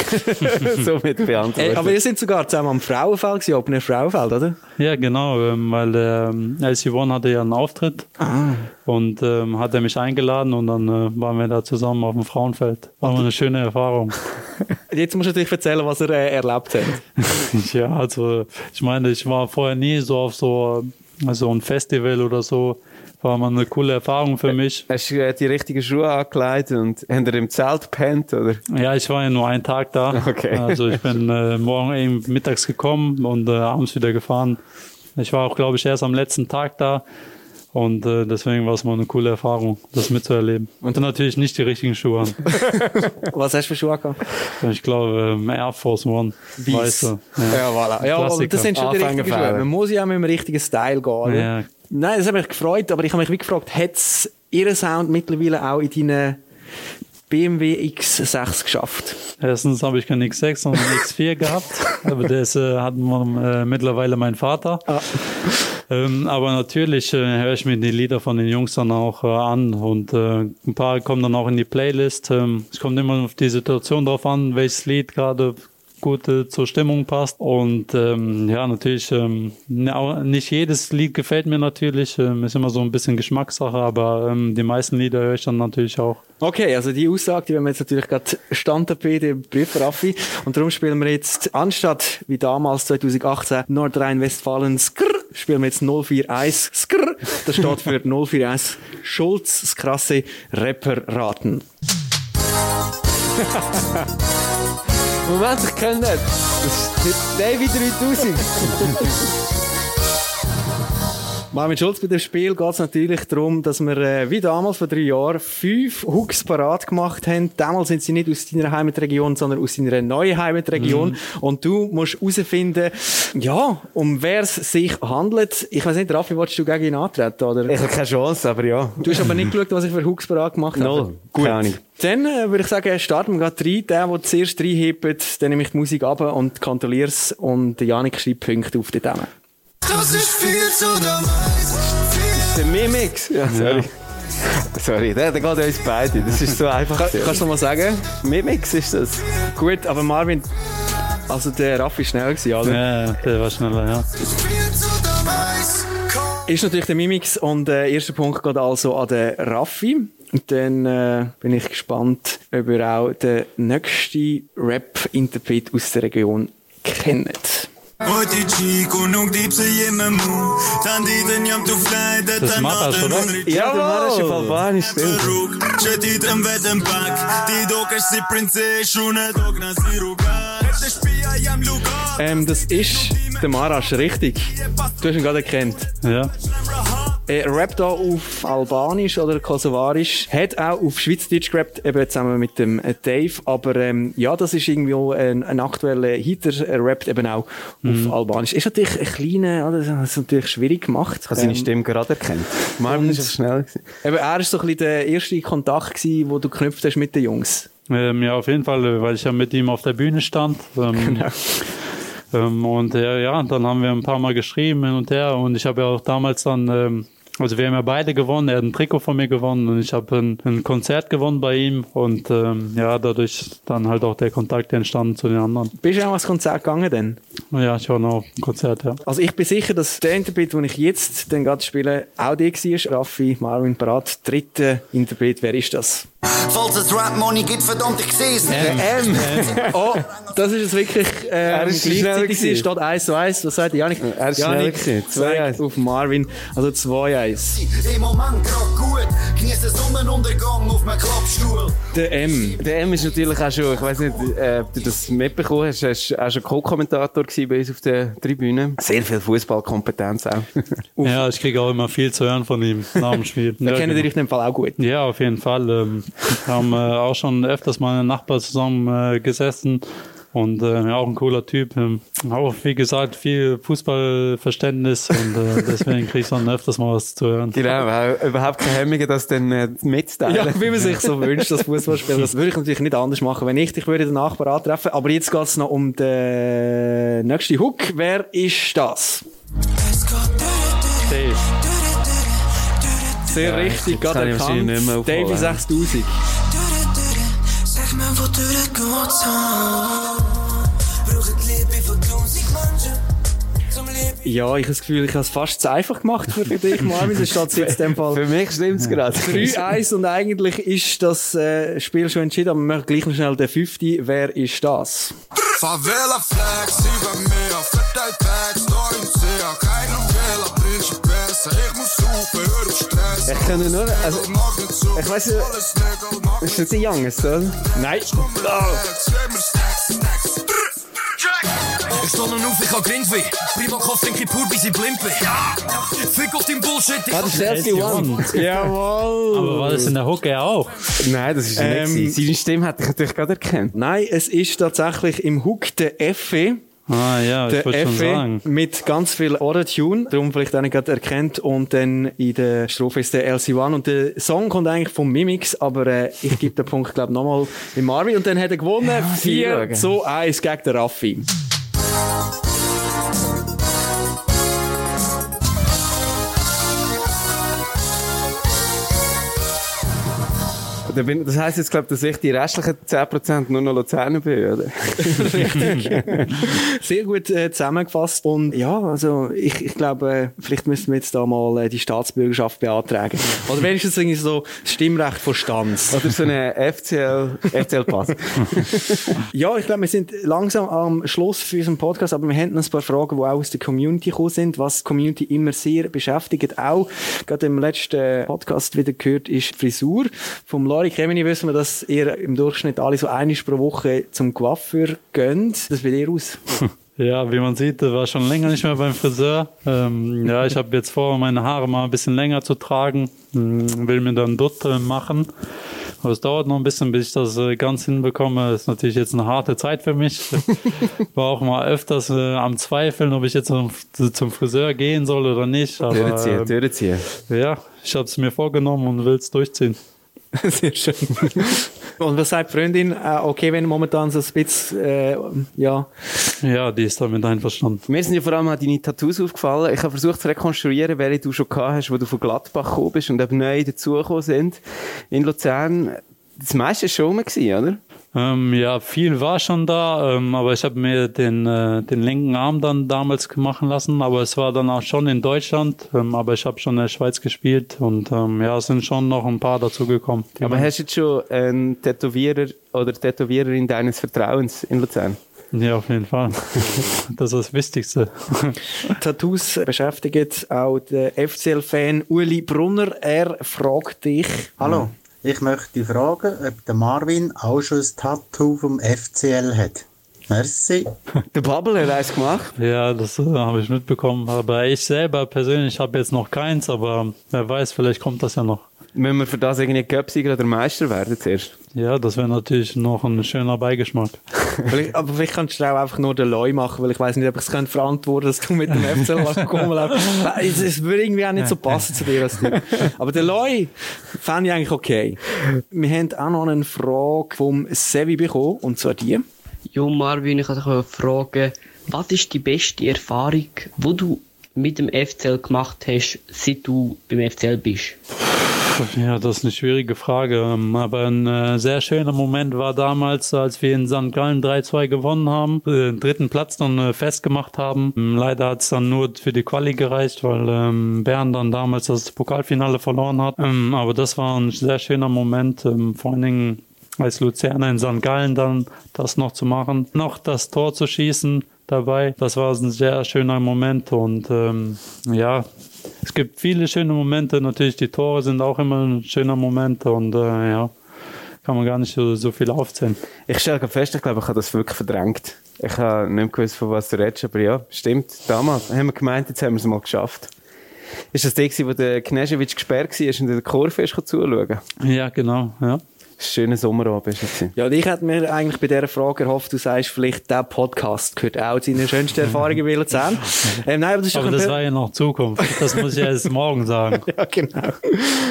so mit beantwortet. (laughs) Äh, aber ihr sind sogar zusammen am Frauenfeld gewesen, Open Frauenfeld, oder? Ja, genau, ähm, weil ähm, LC One hatte ja einen Auftritt ah. und ähm, hat er mich eingeladen und dann äh, waren wir da zusammen auf dem Frauenfeld. War eine schöne Erfahrung. (laughs) Jetzt musst du natürlich erzählen, was er äh, erlebt hat. (laughs) ja, also ich meine, ich war vorher nie so auf so, so ein Festival oder so war mal eine coole Erfahrung für mich. Hast du die richtigen Schuhe angelegt und hast du im Zelt gepennt, oder? Ja, ich war ja nur einen Tag da. Okay. Also ich bin äh, morgen eben mittags gekommen und äh, abends wieder gefahren. Ich war auch, glaube ich, erst am letzten Tag da. Und äh, deswegen war es mal eine coole Erfahrung, das mitzuerleben. Und dann natürlich nicht die richtigen Schuhe an. (laughs) Was hast du für Schuhe gehabt? Ich glaube, ähm, Air Force One. Weiße. Ja, ja voilà. Ja, aber das sind schon die richtigen Schuhe. Man muss ja mit dem richtigen Style gehen. Ja. Nein, das hat mich gefreut, aber ich habe mich wie gefragt, hat es Ihren Sound mittlerweile auch in deinen BMW X6 geschafft? Erstens habe ich keinen X6, sondern einen X4 (laughs) gehabt. Aber das äh, hat man, äh, mittlerweile mein Vater. Ah. Ähm, aber natürlich äh, höre ich mir die Lieder von den Jungs dann auch äh, an und äh, ein paar kommen dann auch in die Playlist. Ähm, es kommt immer auf die Situation drauf an, welches Lied gerade gut äh, zur Stimmung passt. Und ähm, ja, natürlich, ähm, ne, nicht jedes Lied gefällt mir natürlich. Ähm, ist immer so ein bisschen Geschmackssache, aber ähm, die meisten Lieder höre ich dann natürlich auch. Okay, also die Aussage, die werden wir jetzt natürlich gerade Standardpede prüfen, Raffi. Und darum spielen wir jetzt, anstatt wie damals 2018 Nordrhein-Westfalen Skrr, spielen wir jetzt 041 Skrr. Das steht für 041 Schulz, das krasse Rapper-Raten. (laughs) Moment, ich kenne nicht. Das ist Davy 3000. (laughs) Marvin Schulz, bei dem Spiel geht es natürlich darum, dass wir, äh, wie damals vor drei Jahren, fünf Hooks parat gemacht haben. Damals sind sie nicht aus deiner Heimatregion, sondern aus deiner neuen Heimatregion. Mhm. Und du musst herausfinden, ja, um wer es sich handelt. Ich weiß nicht, Raffi, wolltest du gegen ihn antreten, oder? Ich habe keine Chance, aber ja. Du hast aber nicht geschaut, was ich für Hooks parat gemacht habe. No, gut. Keine Ahnung. Dann äh, würde ich sagen, starten wir gerade rein. Der, der zuerst reinhebt, dann nehme ich die Musik ab und kontrolliere es und Janik schreibt Punkte auf die Themen. Das ist viel zu damals. Das ist der Mimix. Ja, sorry. Ja. Sorry, der, der geht uns beide. Das ist so (laughs) einfach. Kann, kannst du mal sagen? Mimix ist das. Gut, aber Marvin, also der Raffi schnell gewesen, oder? Ja, der war schneller, ja. Ist natürlich der Mimix und der erste Punkt geht also an den Raffi. Und dann äh, bin ich gespannt, ob ihr auch den nächsten Rap-Interpret aus der Region kennt. Das Marasch, oder? Ja, der Marasch auf Albanisch, stimmt. Ähm, das ist der Marasch, richtig. Du hast ihn gerade erkannt. Ja. Er rappt auch auf Albanisch oder Kosovarisch, hat auch auf Schweizerdeutsch gerappt, eben zusammen mit dem Dave, aber ähm, ja, das ist irgendwie ein, ein aktueller Hiter, er rappt eben auch mhm. auf Albanisch. Ist natürlich ein kleiner, das ist natürlich schwierig gemacht. Ich habe seine ähm, Stimme gerade erkannt. Marvin ist schnell gewesen. Eben, er ist so ein bisschen der erste Kontakt gewesen, wo du geknüpft hast mit den Jungs. Ähm, ja, auf jeden Fall, weil ich ja mit ihm auf der Bühne stand. Ähm, genau. Ähm, und äh, ja, dann haben wir ein paar Mal geschrieben hin und her und ich habe ja auch damals dann ähm, also wir haben ja beide gewonnen. Er hat ein Trikot von mir gewonnen und ich habe ein, ein, Konzert gewonnen bei ihm und ähm, ja, dadurch dann halt auch der Kontakt entstanden zu den anderen. Bist du auch ans Konzert gegangen denn? Ja, ich war noch Konzert, ja. Also ich bin sicher, dass der Interpret, den ich jetzt den gerade spiele, auch der war. Raffi, Marvin Parat, dritte Interpret. Wer ist das? Falls es Rap Money gibt, verdammt, ich sehe es. M. oh, das ist es wirklich ähm, er ist gleichzeitig gewesen. Steht 1 zu 1. Was sagt Janik? Er ist Janik schnell 2 auf Marvin. Also 2-1. Im Moment gerade gut. Genieße Sonnenuntergang auf meinem Klappstuhl. Der M. Der M ist natürlich auch schon, ich weiß nicht, äh, ob du das mitbekommen hast, er war auch schon Co-Kommentator bei uns auf der Tribüne. Sehr viel Fußballkompetenz auch. (laughs) ja, ich kriege auch immer viel zu hören von ihm nach dem Spiel. (laughs) Da ja, kennen genau. dich in dem Fall auch gut. Ja, auf jeden Fall. Ähm, wir haben äh, auch schon öfters mal einen Nachbar zusammen äh, gesessen und äh, auch ein cooler Typ. Ähm, auch, wie gesagt, viel Fußballverständnis und äh, (laughs) deswegen kriege ich dann öfters mal was zu hören. Genau, überhaupt keine Hemmungen, das dann äh, mitzuteilen. Ja, wie man sich so (laughs) wünscht, das Fußballspiel. Das würde ich natürlich nicht anders machen, wenn ich dich würde den Nachbar antreffen. Aber jetzt geht es noch um den nächsten Hook. Wer ist das? Dave. Sehr ja, richtig, gerade erkannt. Davy 6000. Sag mir, wo du geht's ja, ich habe das Gefühl, ich habe es fast zu einfach gemacht für, dich, (laughs) Marvin. Das steht jetzt in dem Fall. Für mich stimmt es gerade. 3-1 (laughs) und eigentlich ist das äh, Spiel schon entschieden, aber wir machen gleich noch schnell den 50. Wer ist das? Favela Flex über mir, verteilt Bags, kein Fehler, bringst ich muss suchen, hör auf Stress. Ich kann nur, also, ich weiß nicht, ist das ein Youngest, oder? Nein. Oh. Ich stehe noch auf, ich habe Grindweh. Privatkopf trinke ich pur, bis ich blind bin. Ja! Fick auf dein Bullshit. Ich das ist Chelsea One. Jawohl. Aber war das in der Hocke auch? Nein, das ist ähm, nicht. Seine Stimme hätte ich natürlich gerade erkannt. Nein, es ist tatsächlich im Hook der Effe. Ah ja, der ich schon sagen. mit ganz viel Autotune, darum vielleicht auch nicht gerade erkennt und dann in der Strophe ist der LC1 und der Song kommt eigentlich vom Mimix, aber äh, ich gebe den Punkt glaube nochmal in Marvin und dann hat er gewonnen ja, 4 zu 1 gegen den Raffi. Das heisst jetzt, glaube dass ich die restlichen 10% nur noch Luzerner bin, oder? (laughs) Richtig. Sehr gut äh, zusammengefasst. Und ja, also ich, ich glaube, äh, vielleicht müssen wir jetzt da mal äh, die Staatsbürgerschaft beantragen. (laughs) Oder wenigstens irgendwie so das Stimmrecht von Stanz. Oder so eine FCL, FCL-Pass. (laughs) ja, ich glaube, wir sind langsam am Schluss für unseren Podcast, aber wir haben noch ein paar Fragen, die auch aus der Community gekommen sind, was die Community immer sehr beschäftigt. Auch gerade im letzten Podcast wieder gehört, ist Frisur vom Lari Jahre Kremini wissen wir, dass ihr im Durchschnitt alle so einmal pro Woche zum Coiffeur geht. Das wird ihr aus. (laughs) Ja, wie man sieht, war schon länger nicht mehr beim Friseur. Ähm, ja, ich habe jetzt vor, meine Haare mal ein bisschen länger zu tragen. Ähm, will mir dann dort äh, machen. Aber es dauert noch ein bisschen, bis ich das äh, ganz hinbekomme. Das ist natürlich jetzt eine harte Zeit für mich. (laughs) war auch mal öfters äh, am Zweifeln, ob ich jetzt zum, zum Friseur gehen soll oder nicht. Aber, durchziehen, durchziehen. Ja, ich habe es mir vorgenommen und will es durchziehen. (laughs) Sehr schön. Und was sagt die Freundin? Äh, okay, wenn momentan so ein bisschen, äh, ja. Ja, die ist damit einverstanden. Mir sind ja vor allem deine Tattoos aufgefallen. Ich habe versucht zu rekonstruieren, welche du schon gehabt hast, wo du von Gladbach gekommen bist und eben neu dazugekommen sind. In Luzern, das meiste war schon gewesen, oder? Ähm, ja, viel war schon da, ähm, aber ich habe mir den, äh, den linken Arm dann damals machen lassen, aber es war dann auch schon in Deutschland, ähm, aber ich habe schon in der Schweiz gespielt und ähm, ja, es sind schon noch ein paar dazu gekommen. Aber hast du jetzt schon einen Tätowierer oder Tätowiererin deines Vertrauens in Luzern? Ja, auf jeden Fall. (laughs) Das ist das Wichtigste. (laughs) Tattoos beschäftigen auch den FCL-Fan Uli Brunner. Er fragt dich. Hallo. Ich möchte fragen, ob der Marvin auch schon ein Tattoo vom FCL hat. Merci. (laughs) Der Bubble hat eins gemacht. Ja, das äh, habe ich mitbekommen. Aber ich selber persönlich habe jetzt noch keins, aber wer weiß, vielleicht kommt das ja noch. Müssen wir für das irgendwie Göpsiger oder Meister werden zuerst? Ja, das wäre natürlich noch ein schöner Beigeschmack. (laughs) aber vielleicht kannst du auch einfach nur den Loi machen, weil ich weiß nicht, ob ich es verantworten dass du mit dem FCL (laughs) rumläufst. Es würde irgendwie auch nicht so passen zu dir. Als du. Aber der Loi fände ich eigentlich okay. Wir haben auch noch eine Frage vom Sevi bekommen, und zwar die. Jo Marvin, ich wollte dich fragen, was ist die beste Erfahrung, die du mit dem FCL gemacht hast, seit du beim FCL bist? (laughs) Ja, das ist eine schwierige Frage. Ähm, aber ein äh, sehr schöner Moment war damals, als wir in St. Gallen 3-2 gewonnen haben, äh, den dritten Platz dann äh, festgemacht haben. Ähm, leider hat es dann nur für die Quali gereicht, weil ähm, Bern dann damals das Pokalfinale verloren hat. Aber das war ein sehr schöner Moment, vor allen Dingen als Luzerner in St. Gallen dann das noch zu machen, noch das Tor zu schießen dabei. Das war ein sehr schöner Moment und ähm, ja, es gibt viele schöne Momente. Natürlich, die Tore sind auch immer ein schöner Moment und äh, ja, kann man gar nicht so, so viel aufzählen. Ich stelle fest, ich glaube, ich habe das wirklich verdrängt. Ich habe nicht gewusst, von was du redest, aber ja, stimmt. Damals haben wir gemeint, jetzt haben wir es mal geschafft. Ist das der, wo der Knežević gesperrt war und in der Kurve ist zuschauen? Ja, genau, ja. Schöner Sommerabend ist Ja, und ich hätte mir eigentlich bei dieser Frage erhofft, du sagst vielleicht, der Podcast gehört auch zu deinen schönsten Erfahrungen in Luzern. (laughs) Ähm, nein, aber das, ist aber das war ja noch Zukunft. Das muss ich erst morgen sagen. (laughs) ja, genau.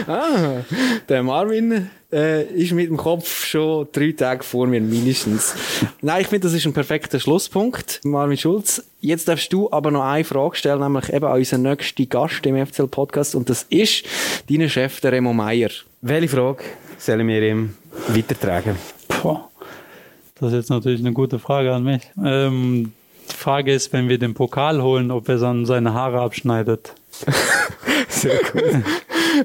Ah, der Marvin äh, ist mit dem Kopf schon drei Tage vor mir mindestens. Nein, ich finde, das ist ein perfekter Schlusspunkt. Marvin Schulz, jetzt darfst du aber noch eine Frage stellen, nämlich eben an unseren nächsten Gast im FCL-Podcast und das ist dein Chef, der Remo Meier. Welche Frage? Sollen wir ihm weitertragen? Puh, das ist jetzt natürlich eine gute Frage an mich. Ähm, die Frage ist, wenn wir den Pokal holen, ob er dann seine Haare abschneidet. (laughs) Sehr gut.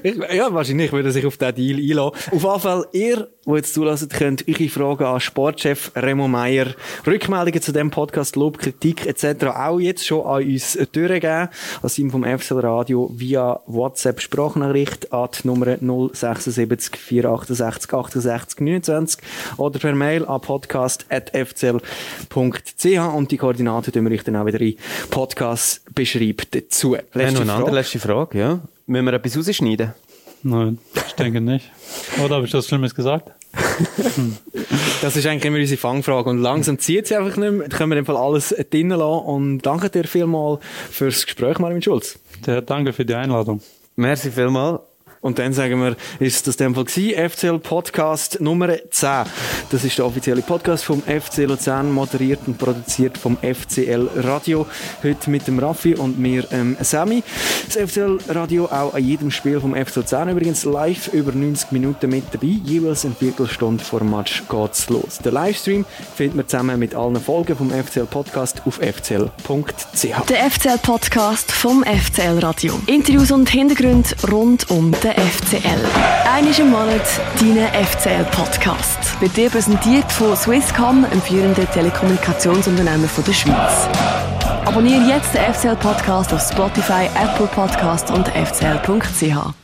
Ich, ja, wahrscheinlich würde er sich auf diesen Deal einlassen. Auf jeden Fall, ihr, die jetzt zulassen könnt, eure Fragen an Sportchef Remo Meier, Rückmeldungen zu dem Podcast, Lob, Kritik etc. auch jetzt schon an uns durchgeben. Als Team vom FCL Radio via WhatsApp Sprachnachricht an die Nummer 076 468 68 29 oder per Mail an podcast.fcl.ch und die Koordinaten tun wir euch dann auch wieder in Podcast beschreibt dazu. Letzte ja, noch eine letzte Frage, ja. Müssen wir etwas rausschneiden? Nein, ich denke nicht. Oder habe ich das Schlimmes gesagt? (laughs) das ist eigentlich immer unsere Fangfrage. Und langsam zieht sie einfach nicht mehr. Da können wir in Fall alles drinnen lassen. Und danke dir vielmals fürs Gespräch, Marvin Schulz. Ja, danke für die Einladung. Merci vielmals. Und dann sagen wir, ist das dem Fall gewesen, FCL Podcast Nummer 10. Das ist der offizielle Podcast vom FC Luzern, moderiert und produziert vom FCL Radio. Heute mit dem Raffi und mir, ähm, Sammy. Das FCL Radio auch an jedem Spiel vom FC Luzern übrigens live über 90 Minuten mit dabei. Jeweils eine Viertelstunde vor Match geht's los. Der Livestream findet man zusammen mit allen Folgen vom FCL Podcast auf fcl.ch. Der FCL Podcast vom FCL Radio. Interviews und Hintergründe rund um den der FCL. Einmal im Monat dein FCL-Podcast. Wird dir präsentiert von Swisscom, einem führenden Telekommunikationsunternehmen der Schweiz. Abonniere jetzt den FCL-Podcast auf Spotify, Apple Podcast und fcl.ch.